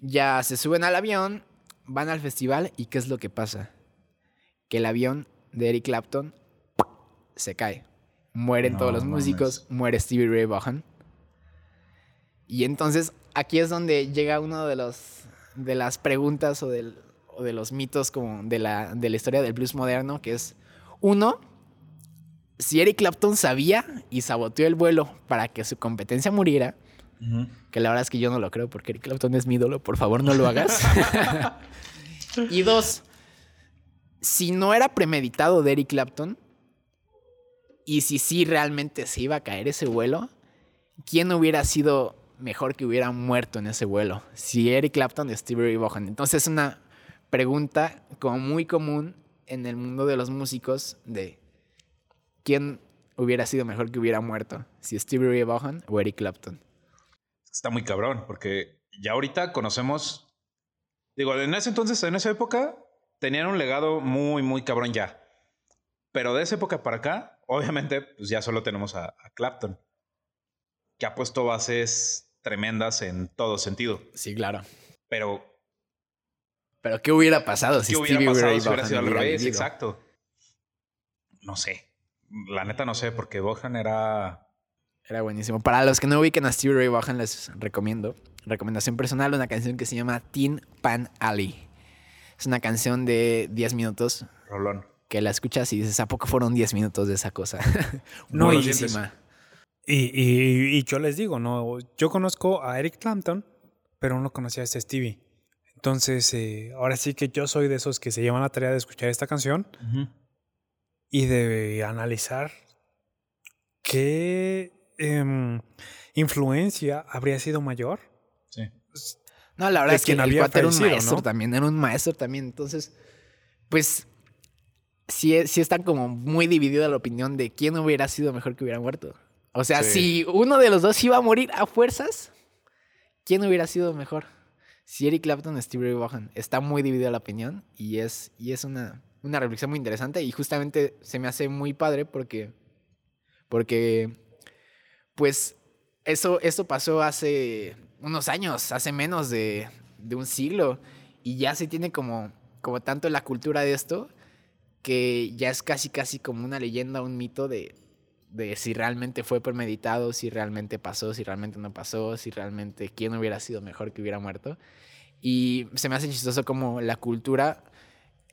Ya se suben al avión, van al festival y ¿qué es lo que pasa? Que el avión de Eric Clapton se cae. Mueren No todos los mames. músicos, muere Stevie Ray Vaughan. Y entonces aquí es donde llega uno de los de las preguntas o, del- o de los mitos como de la, de la historia del blues moderno, que es uno, si Eric Clapton sabía y saboteó el vuelo para que su competencia muriera, que la verdad es que yo no lo creo porque Eric Clapton es mi ídolo, por favor no lo hagas. y dos, si no era premeditado de Eric Clapton y si sí realmente se iba a caer ese vuelo, ¿quién hubiera sido mejor que hubiera muerto en ese vuelo? Si Eric Clapton o Stevie Ray Vaughan. Entonces es una pregunta como muy común en el mundo de los músicos de quién hubiera sido mejor que hubiera muerto, si Stevie Ray Vaughan o Eric Clapton. Está muy cabrón, porque ya ahorita conocemos. Digo, en ese entonces, en esa época, tenían un legado muy, muy cabrón ya. Pero de esa época para acá, obviamente, pues ya solo tenemos a, a Clapton, que ha puesto bases tremendas en todo sentido. Sí, claro. Pero, Pero ¿qué hubiera pasado si ¿qué hubiera Stevie pasado Ray si hubiera sido al revés? vivido? Exacto. No sé. La neta no sé, porque Bohan era. Era buenísimo. Para los que no ubiquen a Stevie Ray Vaughan, les recomiendo, recomendación personal, una canción que se llama Tin Pan Alley. Es una canción de 10 minutos Rolón. que la escuchas y dices, ¿a poco fueron 10 minutos de esa cosa? No, y- Buenísima. Y, y- y yo les digo, no, yo conozco a Eric Clapton, pero no conocía a este Stevie. Entonces, eh, ahora sí que yo soy de esos que se llevan la tarea de escuchar esta canción y de analizar qué em, influencia habría sido mayor. Sí. No, la verdad de es que quien el había cuate era un maestro ¿no? también, era un maestro también. Entonces, pues, sí, sí está como muy dividida la opinión de quién hubiera sido mejor que hubiera muerto. O sea, Sí. si uno de los dos iba a morir a fuerzas, ¿quién hubiera sido mejor? Si Eric Clapton o Stevie Ray Vaughan. Está muy dividida la opinión y es, y es una, una reflexión muy interesante y justamente se me hace muy padre porque, porque pues, eso, eso pasó hace unos años, hace menos de, de un siglo y ya se tiene como, como tanto la cultura de esto que ya es casi casi como una leyenda, un mito de, de si realmente fue premeditado, si realmente pasó, si realmente no pasó, si realmente quién hubiera sido mejor que hubiera muerto. Y se me hace chistoso como la cultura,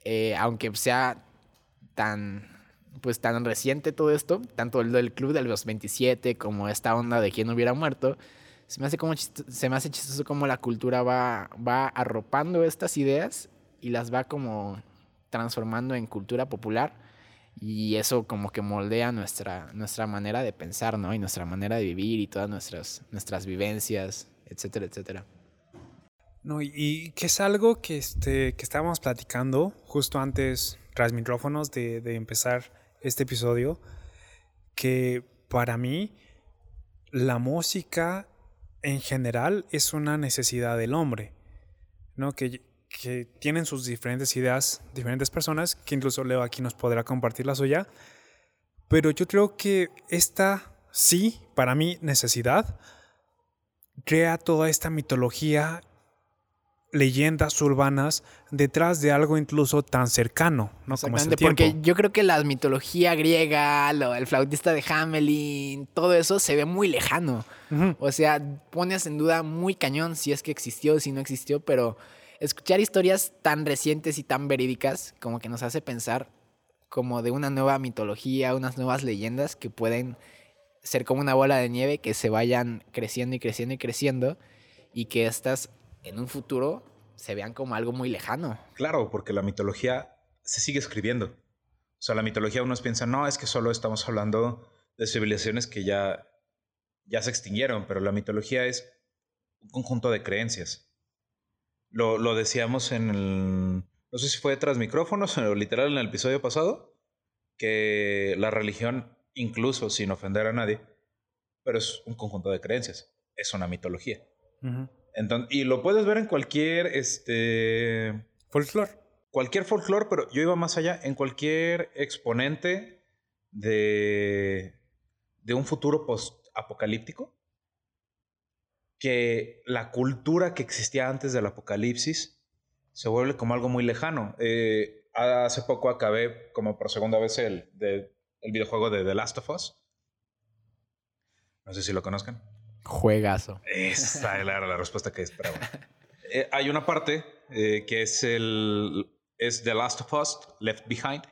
eh, aunque sea tan, pues tan reciente todo esto, tanto el del club de los 27 como esta onda de quién hubiera muerto, se me hace como chisto- se me hace chistoso como la cultura va, va arropando estas ideas y las va como transformando en cultura popular y eso como que moldea nuestra, nuestra manera de pensar, ¿no? Y nuestra manera de vivir y todas nuestras, nuestras vivencias, etcétera, etcétera. No, y, que es algo que, este, que estábamos platicando justo antes, tras micrófonos, de, de empezar este episodio, que para mí la música en general es una necesidad del hombre, ¿no? Que, que tienen sus diferentes ideas, diferentes personas, que incluso Leo aquí nos podrá compartir la suya, pero yo creo que esta, sí, para mí, necesidad, crea toda esta mitología leyendas urbanas detrás de algo incluso tan cercano, ¿no? Como es el Exactamente, porque tiempo. yo creo que la mitología griega, lo- el flautista de Hamelin, todo eso se ve muy lejano. O sea, pones en duda muy cañón si es que existió, si no existió, pero escuchar historias tan recientes y tan verídicas como que nos hace pensar como de una nueva mitología, unas nuevas leyendas que pueden ser como una bola de nieve que se vayan creciendo y creciendo y creciendo y que estas en un futuro se vean como algo muy lejano. Claro, porque la mitología se sigue escribiendo. O sea, la mitología unos piensan, no, es que solo estamos hablando de civilizaciones que ya, ya se extinguieron, pero la mitología es un conjunto de creencias. Lo, lo decíamos en el, no sé si fue tras micrófonos o literal en el episodio pasado, que la religión, incluso sin ofender a nadie, pero es un conjunto de creencias, es una mitología. Entonces, y lo puedes ver en cualquier, este... Folclore. Cualquier folclore, pero yo iba más allá, en cualquier exponente de, de un futuro post-apocalíptico, que la cultura que existía antes del apocalipsis se vuelve como algo muy lejano. Eh, hace poco acabé como por segunda vez el, de, el videojuego de The Last of Us. No sé si lo conozcan. Juegazo. Esa era la respuesta que esperaba. Eh, hay una parte eh, que es el es The Last of Us Left Behind,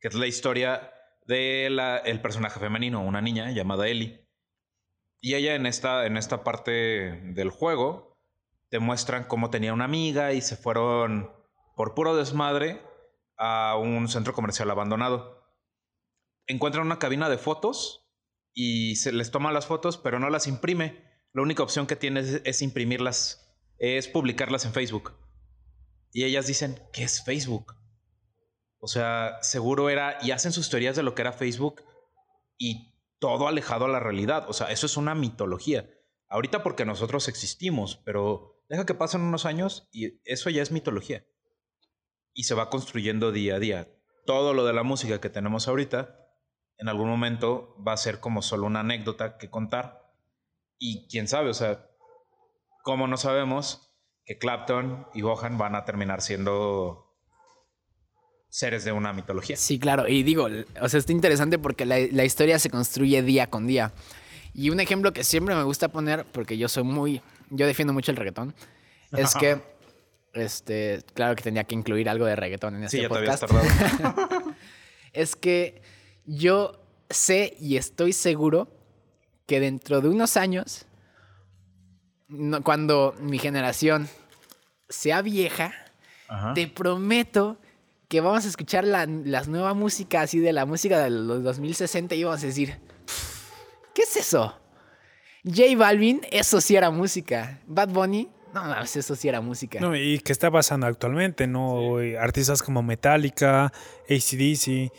que es la historia del el personaje femenino, una niña llamada Ellie. Y ella en esta, en esta parte del juego te muestran cómo tenía una amiga y se fueron por puro desmadre a un centro comercial abandonado. Encuentran una cabina de fotos y se les toma las fotos, pero no las imprime. La única opción que tiene es, imprimirlas, es publicarlas en Facebook. Y ellas dicen, ¿qué es Facebook? O sea, seguro era, y hacen sus teorías de lo que era Facebook y todo alejado a la realidad. O sea, eso es una mitología. Ahorita porque nosotros existimos, pero Deja que pasen unos años y eso ya es mitología. Y se va construyendo día a día. Todo lo de la música que tenemos ahorita, en algún momento va a ser como solo una anécdota que contar. Y quién sabe, o sea, ¿cómo no sabemos que Clapton y Bohan van a terminar siendo seres de una mitología? Sí, claro. Y digo, o sea, está interesante porque la, la historia se construye día con día. Y un ejemplo que siempre me gusta poner, porque yo soy muy yo defiendo mucho el reggaetón, es que, este, claro que tenía que incluir algo de reggaetón en este sí, ya podcast. Te es que yo sé y estoy seguro que dentro de unos años, cuando mi generación sea vieja, te prometo que vamos a escuchar la, nueva música así de la música de los 2060 y vamos a decir, ¿qué es eso? J Balvin, eso sí era música. Bad Bunny, no, eso sí era música. No, y qué está pasando actualmente, ¿no? Artistas como Metallica, ACDC,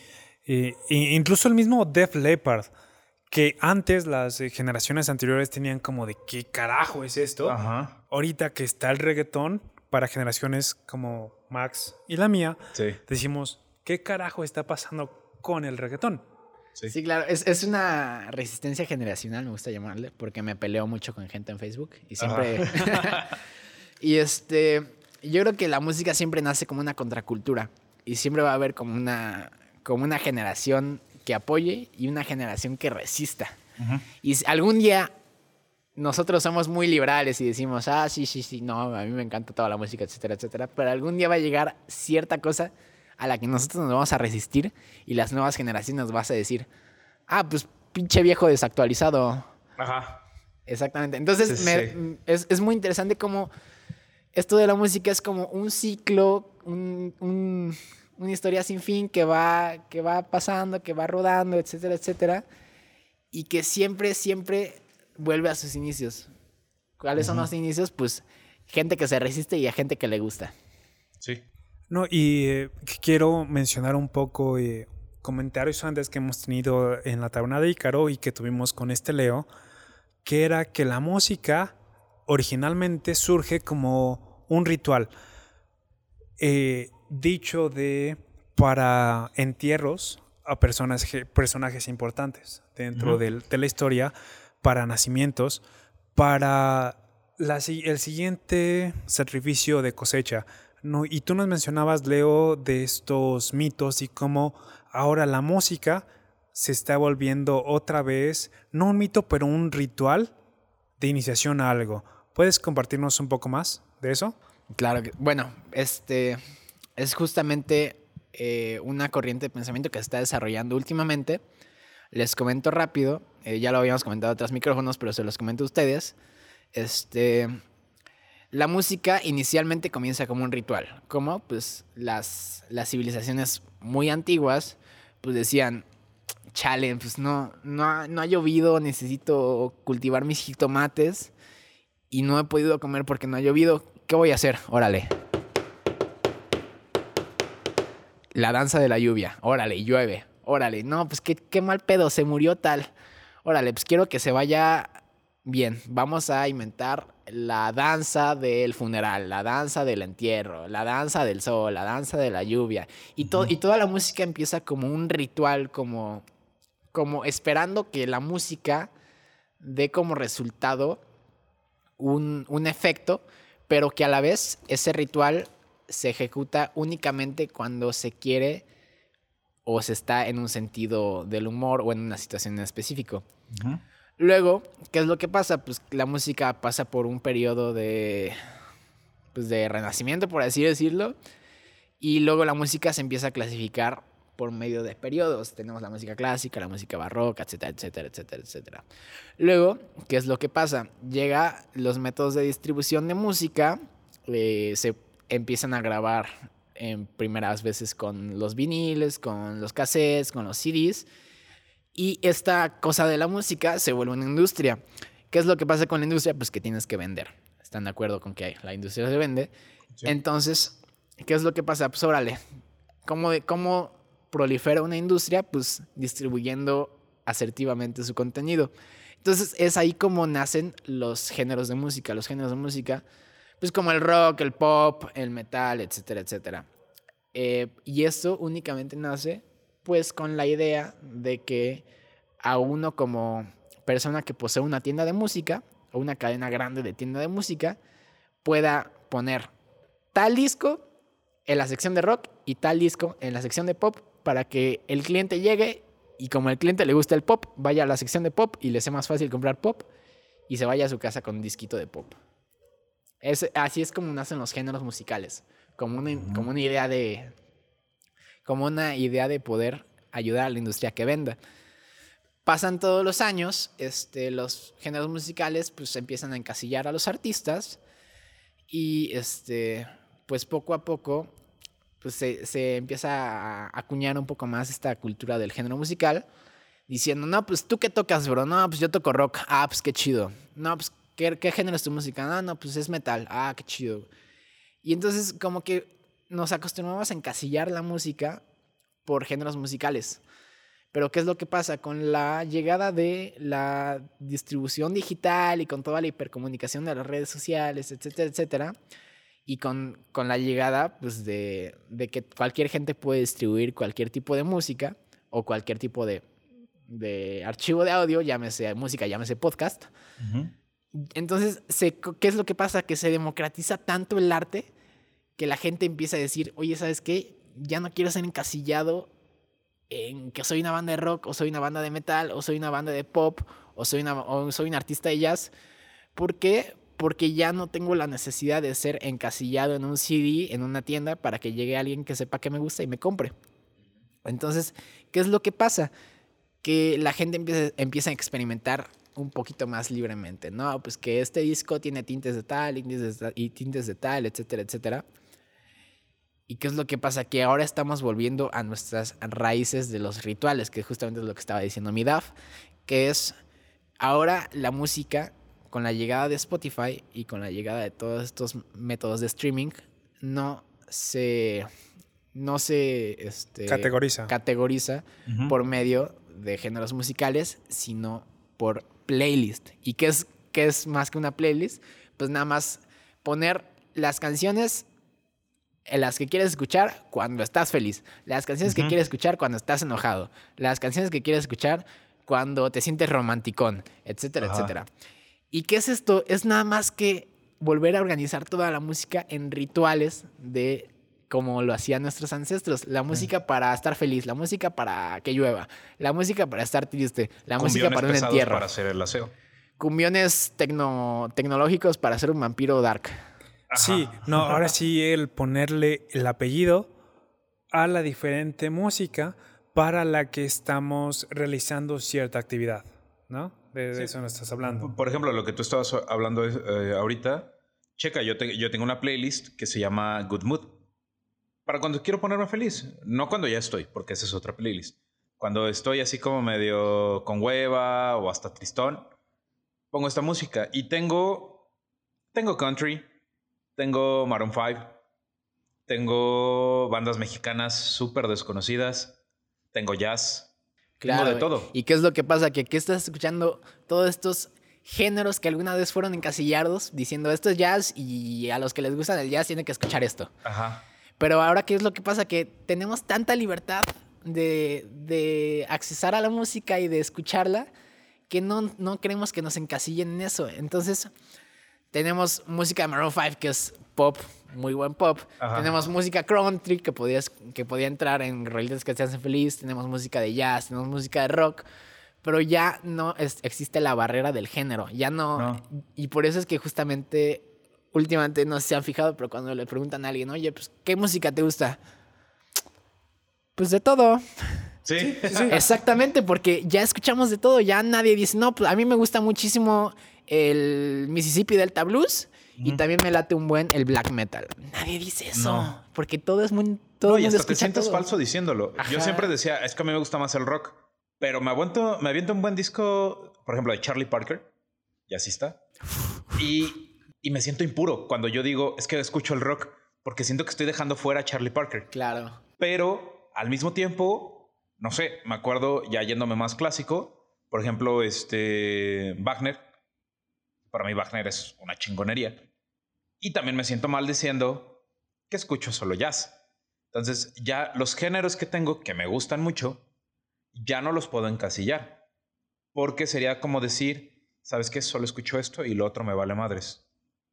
e incluso el mismo Def Leppard, que antes las eh, generaciones anteriores tenían como de qué carajo es esto. Ahorita que está el reggaetón, para generaciones como Max y la mía, decimos, ¿qué carajo está pasando con el reggaetón? Sí, claro. Es, una resistencia generacional, me gusta llamarle, porque me peleo mucho con gente en Facebook y siempre... y este, yo creo que la música siempre nace como una contracultura y siempre va a haber como una, como una generación que apoye y una generación que resista. Y algún día nosotros somos muy liberales y decimos, ah, sí, sí, sí, no, a mí me encanta toda la música, etcétera, etcétera, pero algún día va a llegar cierta cosa a la que nosotros nos vamos a resistir y las nuevas generaciones nos vas a decir, ah, pues pinche viejo desactualizado. Ajá. Exactamente. Entonces Es, muy interesante cómo esto de la música es como un ciclo, una historia sin fin que va, que va pasando, que va rodando, etcétera, etcétera. Y que siempre, siempre vuelve a sus inicios. ¿Cuáles son los inicios? Pues gente que se resiste y a gente que le gusta. Sí. No, y eh, quiero mencionar un poco eh, comentarios antes que hemos tenido en la taberna de Ícaro y que tuvimos con este Leo, que era que la música originalmente surge como un ritual. Eh, dicho de para entierros a personas, personajes importantes dentro de la historia, para nacimientos, para el siguiente sacrificio de cosecha. No, y tú nos mencionabas, Leo, de estos mitos y cómo ahora la música se está volviendo otra vez, no un mito, pero un ritual de iniciación a algo. ¿Puedes compartirnos un poco más de eso? Claro que, bueno, este es justamente eh, una corriente de pensamiento que se está desarrollando últimamente. Les comento rápido, eh, ya lo habíamos comentado en otros micrófonos, pero se los comento a ustedes. Este, la música inicialmente comienza como un ritual, como pues las, las civilizaciones muy antiguas pues decían, chale, pues no, no, no ha llovido, necesito cultivar mis jitomates y no he podido comer porque no ha llovido, ¿qué voy a hacer? Órale. la danza de la lluvia. Órale, llueve. Órale, no, pues qué, qué mal pedo, se murió tal. Órale, pues quiero que se vaya bien. Vamos a inventar la danza del funeral, la danza del entierro, la danza del sol, la danza de la lluvia. Y, to- y toda la música empieza como un ritual, como, como esperando que la música dé como resultado un, un efecto, pero que a la vez ese ritual se ejecuta únicamente cuando se quiere o se está en un sentido del humor o en una situación en específico. Luego, ¿qué es lo que pasa? Pues la música pasa por un periodo de, pues, de renacimiento, por así decirlo, y luego la música se empieza a clasificar por medio de periodos. Tenemos la música clásica, la música barroca, etcétera, etcétera, etcétera, etcétera. Luego, ¿qué es lo que pasa? Llega los métodos de distribución de música, eh, se empiezan a grabar en primeras veces con los viniles, con los cassettes, con los CDs. Y esta cosa de la música se vuelve una industria. ¿Qué es lo que pasa con la industria? Pues que tienes que vender. ¿Están de acuerdo con que la industria se vende? Sí. Entonces, ¿qué es lo que pasa? Pues órale, ¿cómo, ¿cómo prolifera una industria? Pues distribuyendo asertivamente su contenido. Entonces, es ahí como nacen los géneros de música. Los géneros de música, pues como el rock, el pop, el metal, etcétera, etcétera. Eh, y esto únicamente nace pues con la idea de que a uno como persona que posee una tienda de música o una cadena grande de tienda de música pueda poner tal disco en la sección de rock y tal disco en la sección de pop para que el cliente llegue y como al cliente le gusta el pop, vaya a la sección de pop y le sea más fácil comprar pop y se vaya a su casa con un disquito de pop. Es, así es como nacen los géneros musicales, como una, como una idea de, como una idea de poder ayudar a la industria que venda. Pasan todos los años, este, los géneros musicales pues empiezan a encasillar a los artistas y este, pues poco a poco pues se, se empieza a acuñar un poco más esta cultura del género musical, diciendo, no, pues tú qué tocas, bro, no, pues yo toco rock, ah, pues qué chido, no, pues qué, género es tu música, no, no, pues es metal, ah, qué chido. Y entonces como que nos acostumbramos a encasillar la música por géneros musicales. Pero ¿qué es lo que pasa? Con la llegada de la distribución digital y con toda la hipercomunicación de las redes sociales, etcétera, etcétera, y con, con la llegada pues, de, de que cualquier gente puede distribuir cualquier tipo de música o cualquier tipo de, de archivo de audio, llámese música, llámese podcast, entonces, se, ¿qué es lo que pasa? Que se democratiza tanto el arte que la gente empieza a decir, oye, ¿sabes qué? Ya no quiero ser encasillado en que soy una banda de rock, o soy una banda de metal, o soy una banda de pop, o soy, una, o soy un artista de jazz. ¿Por qué? Porque ya no tengo la necesidad de ser encasillado en un CD, en una tienda, para que llegue alguien que sepa que me gusta y me compre. Entonces, ¿qué es lo que pasa? Que la gente empieza, empieza a experimentar un poquito más libremente, ¿no? Pues que este disco tiene tintes de tal, tintes de tal, y tintes de tal, etcétera, etcétera. ¿Y qué es lo que pasa? Que ahora estamos volviendo a nuestras raíces de los rituales, que justamente es lo que estaba diciendo mi DAF, que es ahora la música, con la llegada de Spotify y con la llegada de todos estos métodos de streaming, no se, no se este, Categoriza. categoriza por medio de géneros musicales, sino por playlist. ¿Y qué es, qué es más que una playlist? Pues nada más poner las canciones en las que quieres escuchar cuando estás feliz, las canciones que quieres escuchar cuando estás enojado, las canciones que quieres escuchar cuando te sientes romanticón, etcétera, Ajá. etcétera. ¿Y qué es esto? Es nada más que volver a organizar toda la música en rituales de como lo hacían nuestros ancestros. La música para estar feliz, la música para que llueva, la música para estar triste, la música para un entierro, para hacer el aseo. cumbiones tecno tecnológicos para ser un vampiro dark. Sí, no, ahora sí el ponerle el apellido a la diferente música para la que estamos realizando cierta actividad, ¿no? De, de Sí. eso nos estás hablando. Por ejemplo, lo que tú estabas hablando eh, ahorita, checa, yo, te- yo tengo una playlist que se llama Good Mood. Para cuando quiero ponerme feliz, no cuando ya estoy, porque esa es otra playlist. Cuando estoy así como medio con hueva o hasta tristón, pongo esta música y tengo tengo country, tengo Maroon 5, Tengo bandas mexicanas súper desconocidas. Tengo jazz. Claro. Tengo de todo. ¿Y qué es lo que pasa? Que aquí estás escuchando todos estos géneros que alguna vez fueron encasillados diciendo esto es jazz y a los que les gusta el jazz tienen que escuchar esto. Ajá. Pero ahora, ¿qué es lo que pasa? Que tenemos tanta libertad de, de accesar a la música y de escucharla que no, no queremos que nos encasillen en eso. Entonces, tenemos música de Maroon 5 que es pop, muy buen pop. Ajá. Tenemos música country que, podías, que podía entrar en realities que te hacen feliz. Tenemos música de jazz, tenemos música de rock. Pero ya no es- existe la barrera del género. Ya no, No. Y por eso es que justamente últimamente no se han fijado, pero cuando le preguntan a alguien, oye, pues, ¿qué música te gusta? Pues de todo. Sí. Exactamente, porque ya escuchamos de todo. Ya nadie dice, no, pues a mí me gusta muchísimo el Mississippi Delta Blues y también me late un buen el black metal. Nadie dice eso, No. porque todo es muy. Todo No, y hasta te sientes todo. falso diciéndolo. Yo siempre decía, es que a mí me gusta más el rock. Pero me aguanto, me aviento un buen disco, por ejemplo, de Charlie Parker, jazzista. Y, y me siento impuro cuando yo digo, es que escucho el rock, porque siento que estoy dejando fuera a Charlie Parker. Claro. Pero al mismo tiempo, no sé, me acuerdo ya yéndome más clásico, por ejemplo, este Wagner. Para mí Wagner es una chingonería. Y también me siento mal diciendo que escucho solo jazz. Entonces, ya los géneros que tengo que me gustan mucho, ya no los puedo encasillar. Porque sería como decir, ¿sabes qué? Solo escucho esto y lo otro me vale madres.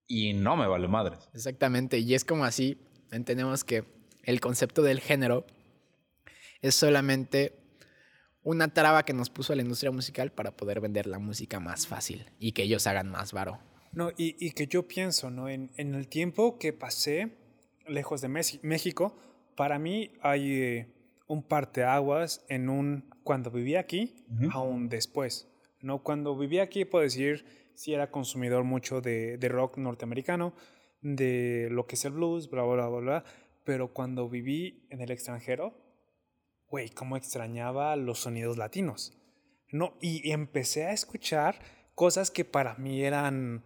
Y no me vale madres. Exactamente. Y es como así, entendemos que el concepto del género es solamente una traba que nos puso la industria musical para poder vender la música más fácil y que ellos hagan más varo. No, y, y que yo pienso, ¿no? En, en el tiempo que pasé lejos de México, para mí hay eh, un parteaguas en un cuando vivía aquí Ujú. a un después. ¿no? Cuando vivía aquí, puedo decir, sí era consumidor mucho de, de rock norteamericano, de lo que es el blues, bla, bla, bla, bla. Pero cuando viví en el extranjero, güey, cómo extrañaba los sonidos latinos. ¿no? Y empecé a escuchar cosas que para mí eran,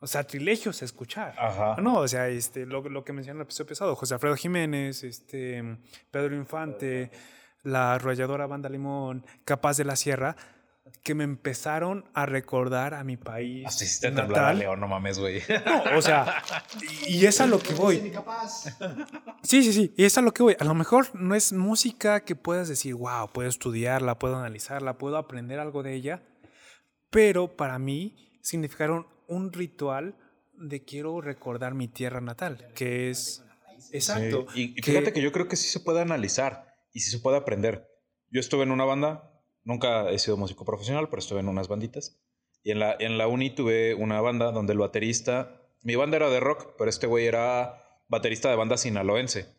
o sea, trilegios escuchar. Ajá. No, o sea, este, lo, lo que mencioné en el episodio pasado, José Alfredo Jiménez, este, Pedro Infante, la arrolladora Banda Limón, Capaz de la Sierra, que me empezaron a recordar a mi país Hasta hiciste temblar. León, no mames, güey. No, o sea, y, y es a lo que voy. Sí, sí, sí, y es a lo que voy. A lo mejor no es música que puedas decir, wow, puedo estudiarla, puedo analizarla, puedo aprender algo de ella, pero para mí significaron un ritual de quiero recordar mi tierra natal, que es... Exacto. Sí, Y, y fíjate que yo creo que sí se puede analizar y sí se puede aprender. Yo estuve en una banda, nunca he sido músico profesional, pero estuve en unas banditas. Y en la, en la uni tuve una banda donde el baterista, mi banda era de rock, pero este güey era baterista de banda sinaloense.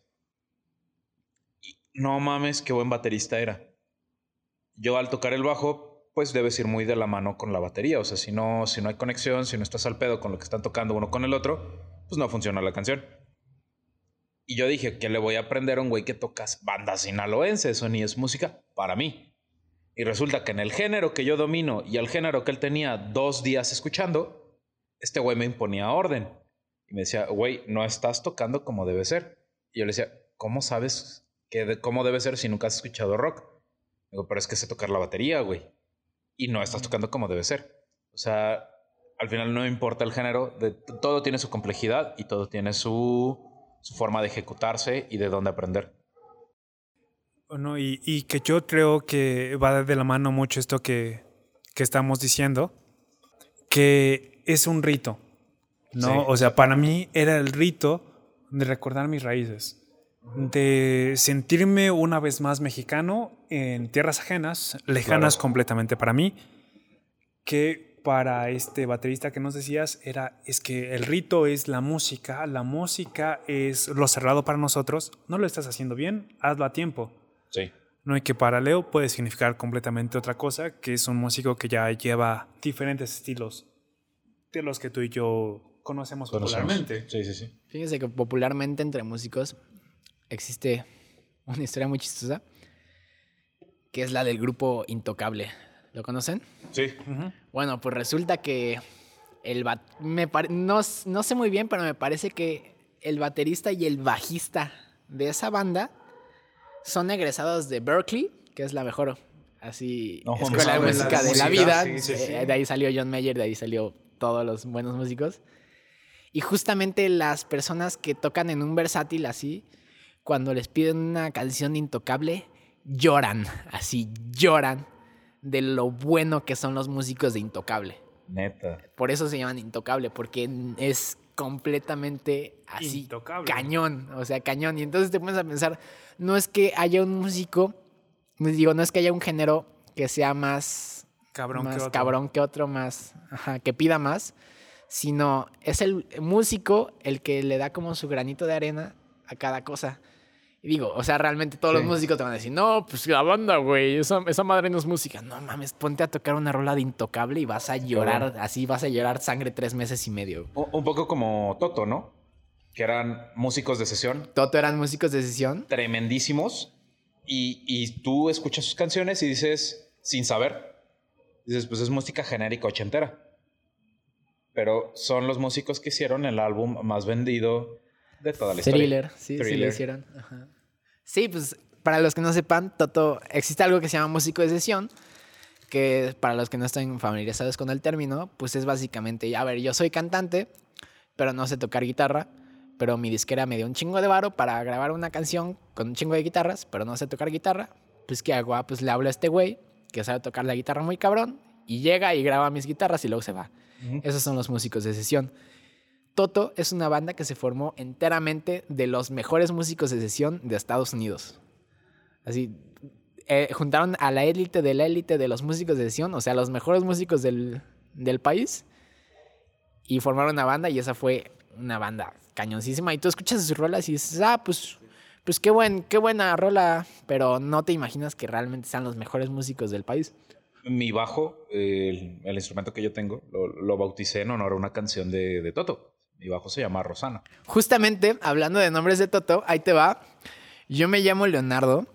Y no mames, qué buen baterista era. Yo al tocar el bajo, pues debes ir muy de la mano con la batería. O sea, si no, si no hay conexión, si no estás al pedo con lo que están tocando uno con el otro, pues no funciona la canción. Y yo dije, ¿qué le voy a aprender a un güey que tocas bandas sinaloenses? Eso ni es música para mí. Y resulta que en el género que yo domino y el género que él tenía dos días escuchando, este güey me imponía orden. Y me decía, güey, no estás tocando como debe ser. Y yo le decía, ¿cómo sabes que de- cómo debe ser si nunca has escuchado rock? Digo, pero es que sé tocar la batería, güey. Y no estás tocando como debe ser. O sea, al final no importa el género, todo tiene su complejidad y todo tiene su forma de ejecutarse y de dónde aprender. ¿No? Y, y que yo creo que va de la mano mucho esto que, que estamos diciendo, que es un rito, ¿no? Sí. O sea, para mí era el rito de recordar mis raíces, de sentirme una vez más mexicano en tierras ajenas, lejanas Claro. completamente para mí, que para este baterista que nos decías era, es que el rito es la música, la música es lo cerrado para nosotros, no lo estás haciendo bien, hazlo a tiempo. Sí. No y que para Leo puede significar completamente otra cosa, que es un músico que ya lleva diferentes estilos de los que tú y yo conocemos popularmente. Sí, sí, sí. Fíjense que popularmente entre músicos existe una historia muy chistosa, que es la del grupo Intocable. ¿Lo conocen? Sí. Bueno, pues resulta que el bat- me no, no sé muy bien, pero me parece que el baterista y el bajista de esa banda son egresados de Berkeley, que es la mejor así No, escuela de música la de la vida. sí, sí, sí. Eh, De ahí salió John Mayer, de ahí salió todos los buenos músicos. Y justamente las personas que tocan en un versátil así, cuando les piden una canción intocable, lloran, así lloran de lo bueno que son los músicos de Intocable. Neta. Por eso se llaman Intocable, porque es completamente así Intocable. cañón, o sea, cañón. Y entonces te pones a pensar, no es que haya un músico, digo, no es que haya un género que sea más Cabrón más que otro. cabrón que otro, más, ajá, que pida más, sino es el músico el que le da como su granito de arena a cada cosa. Y digo, o sea, realmente todos Sí. los músicos te van a decir, no, pues la banda, güey, esa, esa madre no es música. No mames, ponte a tocar una rola de intocable y vas a llorar, así vas a llorar sangre tres meses y medio. Un un poco como Toto, ¿no? Que eran músicos de sesión Toto eran músicos de sesión. tremendísimos y, y tú escuchas sus canciones y dices, sin saber, dices, pues es música genérica ochentera. Pero son los músicos que hicieron el álbum más vendido de toda la historia. Thriller, sí, sí lo Thriller. hicieron. Ajá. Sí, pues para los que no sepan, Toto, existe algo que se llama músico de sesión, que para los que no estén familiarizados con el término, pues es básicamente, a ver, yo soy cantante, pero no sé tocar guitarra, pero mi disquera me dio un chingo de varo para grabar una canción con un chingo de guitarras, pero no sé tocar guitarra, pues ¿qué hago? Ah, pues le hablo a este güey que sabe tocar la guitarra muy cabrón y llega y graba mis guitarras y luego se va. Ujú. Esos son los músicos de sesión. Toto es una banda que se formó enteramente de los mejores músicos de sesión de Estados Unidos. Así, eh, juntaron a la élite de la élite de los músicos de sesión, o sea, los mejores músicos del, del país, y formaron una banda y esa fue una banda cañoncísima. Y tú escuchas sus rolas y dices, ah, pues, pues qué, buen, qué buena rola, pero no te imaginas que realmente sean los mejores músicos del país. Mi bajo, el, instrumento que yo tengo, lo, bauticé en honor a una canción de Toto. Mi bajo se llama Rosana. Justamente, hablando de nombres de Toto, ahí te va. Yo me llamo Leonardo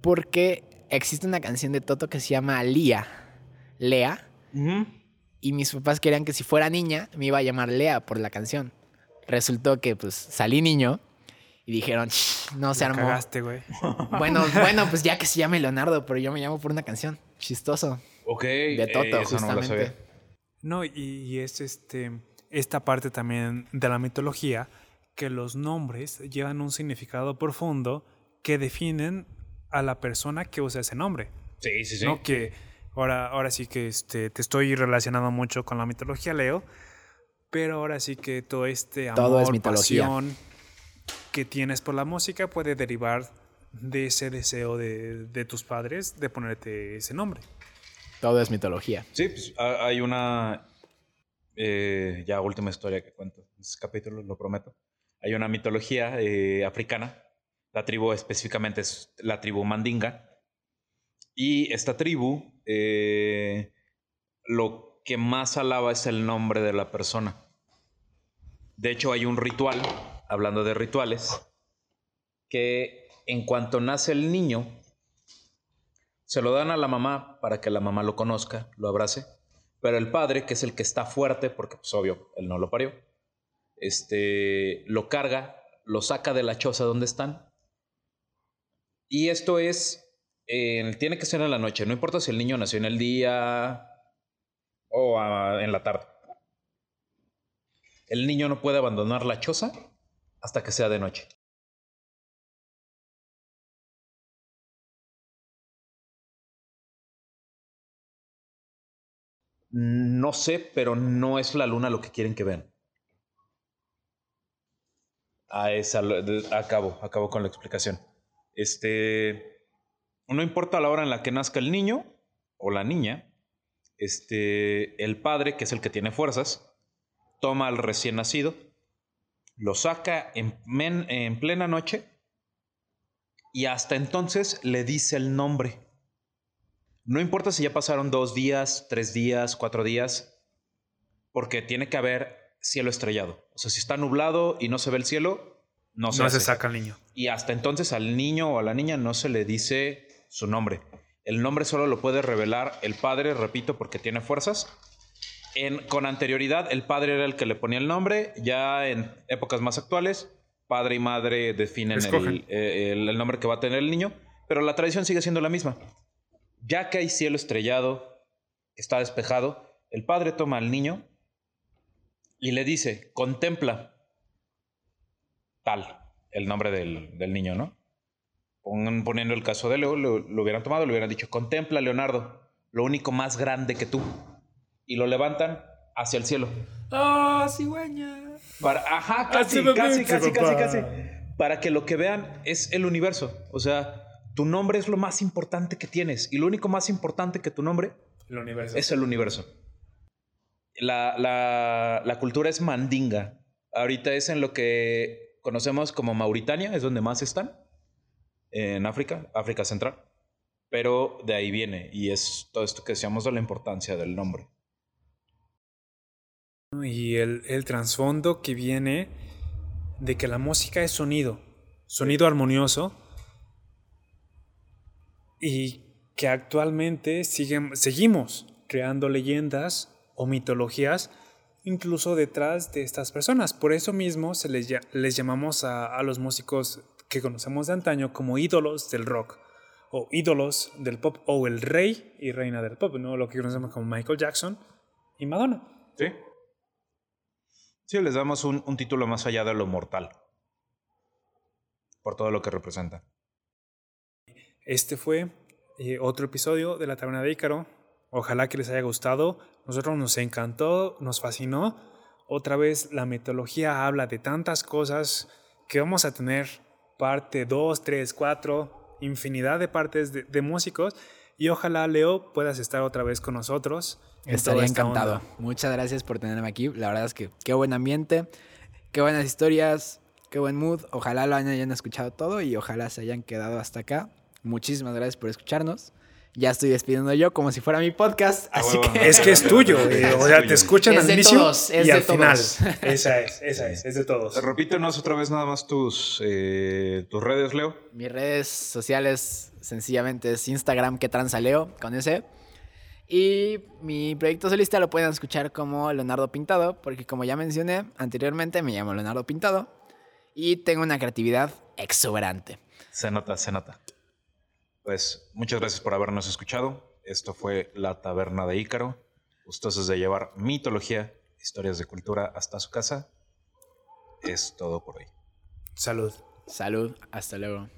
porque existe una canción de Toto que se llama Lía. Lea. Y mis papás querían que si fuera niña me iba a llamar Lea por la canción. Resultó que pues salí niño y dijeron, "Shh, no se La armó. cagaste, güey. Bueno, bueno, pues ya que se llame Leonardo, pero yo me llamo por una canción. Chistoso. Ok. De Toto, eh, no justamente. sabía. No, y, y es este, esta parte también de la mitología, que los nombres llevan un significado profundo que definen a la persona que usa ese nombre. Sí, sí, sí. ¿no? Que ahora, ahora sí que este, te estoy relacionando mucho con la mitología, Leo, pero ahora sí que todo este amor, Todo es mitología. pasión que tienes por la música puede derivar de ese deseo de, de tus padres de ponerte ese nombre. Todo es mitología. Sí, pues ha- hay una. Eh, ya última historia que cuento en capítulo, lo prometo. Hay una mitología eh, africana. La tribu específicamente es la tribu Mandinga. Y esta tribu, eh, lo que más alaba es el nombre de la persona. De hecho, hay un ritual, hablando de rituales, que en cuanto nace el niño, se lo dan a la mamá para que la mamá lo conozca, lo abrace. Pero el padre, que es el que está fuerte, porque pues obvio, él no lo parió, este, lo carga, lo saca de la choza donde están. Y esto es, tiene que ser en la noche, no importa si el niño nació en el día o ah, en la tarde. El niño no puede abandonar la choza hasta que sea de noche. No sé, pero no es la luna lo que quieren que vean. Esa, acabo, acabo con la explicación. Este, no importa la hora en la que nazca el niño o la niña, este, el padre, que es el que tiene fuerzas, toma al recién nacido, lo saca en plena noche y hasta entonces le dice el nombre. No importa si ya pasaron dos días, tres días, cuatro días, porque tiene que haber cielo estrellado. O sea, si está nublado y no se ve el cielo, no se, No se saca el niño. Y hasta entonces al niño o a la niña no se le dice su nombre. El nombre solo lo puede revelar el padre, repito, porque tiene fuerzas, en- con anterioridad, el padre era el que le ponía el nombre. Ya en épocas más actuales, padre y madre definen el, eh, el- el nombre que va a tener el niño. Pero la tradición sigue siendo la misma. Ya que hay cielo estrellado, está despejado, el padre toma al niño y le dice, contempla tal, el nombre del, del niño, ¿no? Pon- poniendo el caso de Leo, lo, lo hubieran tomado, le hubieran dicho, contempla, Leonardo, lo único más grande que tú. Y lo levantan hacia el cielo. ¡Ah, cigüeña! Para, ajá, casi, Hazme casi, mente, casi, casi, papá. casi. Para que lo que vean es el universo. O sea, tu nombre es lo más importante que tienes. Y lo único más importante que tu nombre El universo. es el universo. La, la- la cultura es mandinga. Ahorita es en lo que conocemos como Mauritania, es donde más están. En África, África Central. Pero de ahí viene. Y es todo esto que decíamos de la importancia del nombre. Y el, el trasfondo que viene de que la música es sonido, sonido armonioso, y que actualmente siguen, seguimos creando leyendas o mitologías incluso detrás de estas personas. Por eso mismo se les, les llamamos a, a los músicos que conocemos de antaño como ídolos del rock o ídolos del pop o el rey y reina del pop, ¿no? Lo que conocemos como Michael Jackson y Madonna. Sí. Sí, les damos un, un título más allá de lo mortal. Por todo lo que representa. Este fue eh, otro episodio de la Taberna de Ícaro. Ojalá que les haya gustado. Nosotros nos encantó, nos fascinó. Otra vez la mitología habla de tantas cosas que vamos a tener parte 2, 3, 4, infinidad de partes de, de músicos. Y ojalá, Leo, puedas estar otra vez con nosotros. Estaría encantado. onda. Muchas gracias por tenerme aquí. La verdad es que qué buen ambiente, qué buenas historias, qué buen mood. Ojalá lo hayan escuchado todo y ojalá se hayan quedado hasta acá. Muchísimas gracias por escucharnos. Ya estoy despidiendo yo como si fuera mi podcast, así huevo. que Es que es tuyo. eh, o sea, te escuchan Es al inicio todos, es y de al final. Esa es, esa es, es de todos. Repítenos otra vez nada más tus, eh, tus redes, Leo. mis redes sociales sencillamente es Instagram que transaleo con ese. Y mi proyecto solista lo pueden escuchar como Leonardo Pintado, porque como ya mencioné anteriormente, me llamo Leonardo Pintado y tengo una creatividad exuberante. Se nota, se nota. Pues muchas gracias por habernos escuchado. Esto fue La Taberna de Ícaro. Gustosos de llevar mitología, historias de cultura hasta su casa. Es todo por hoy. Salud. Salud, hasta luego.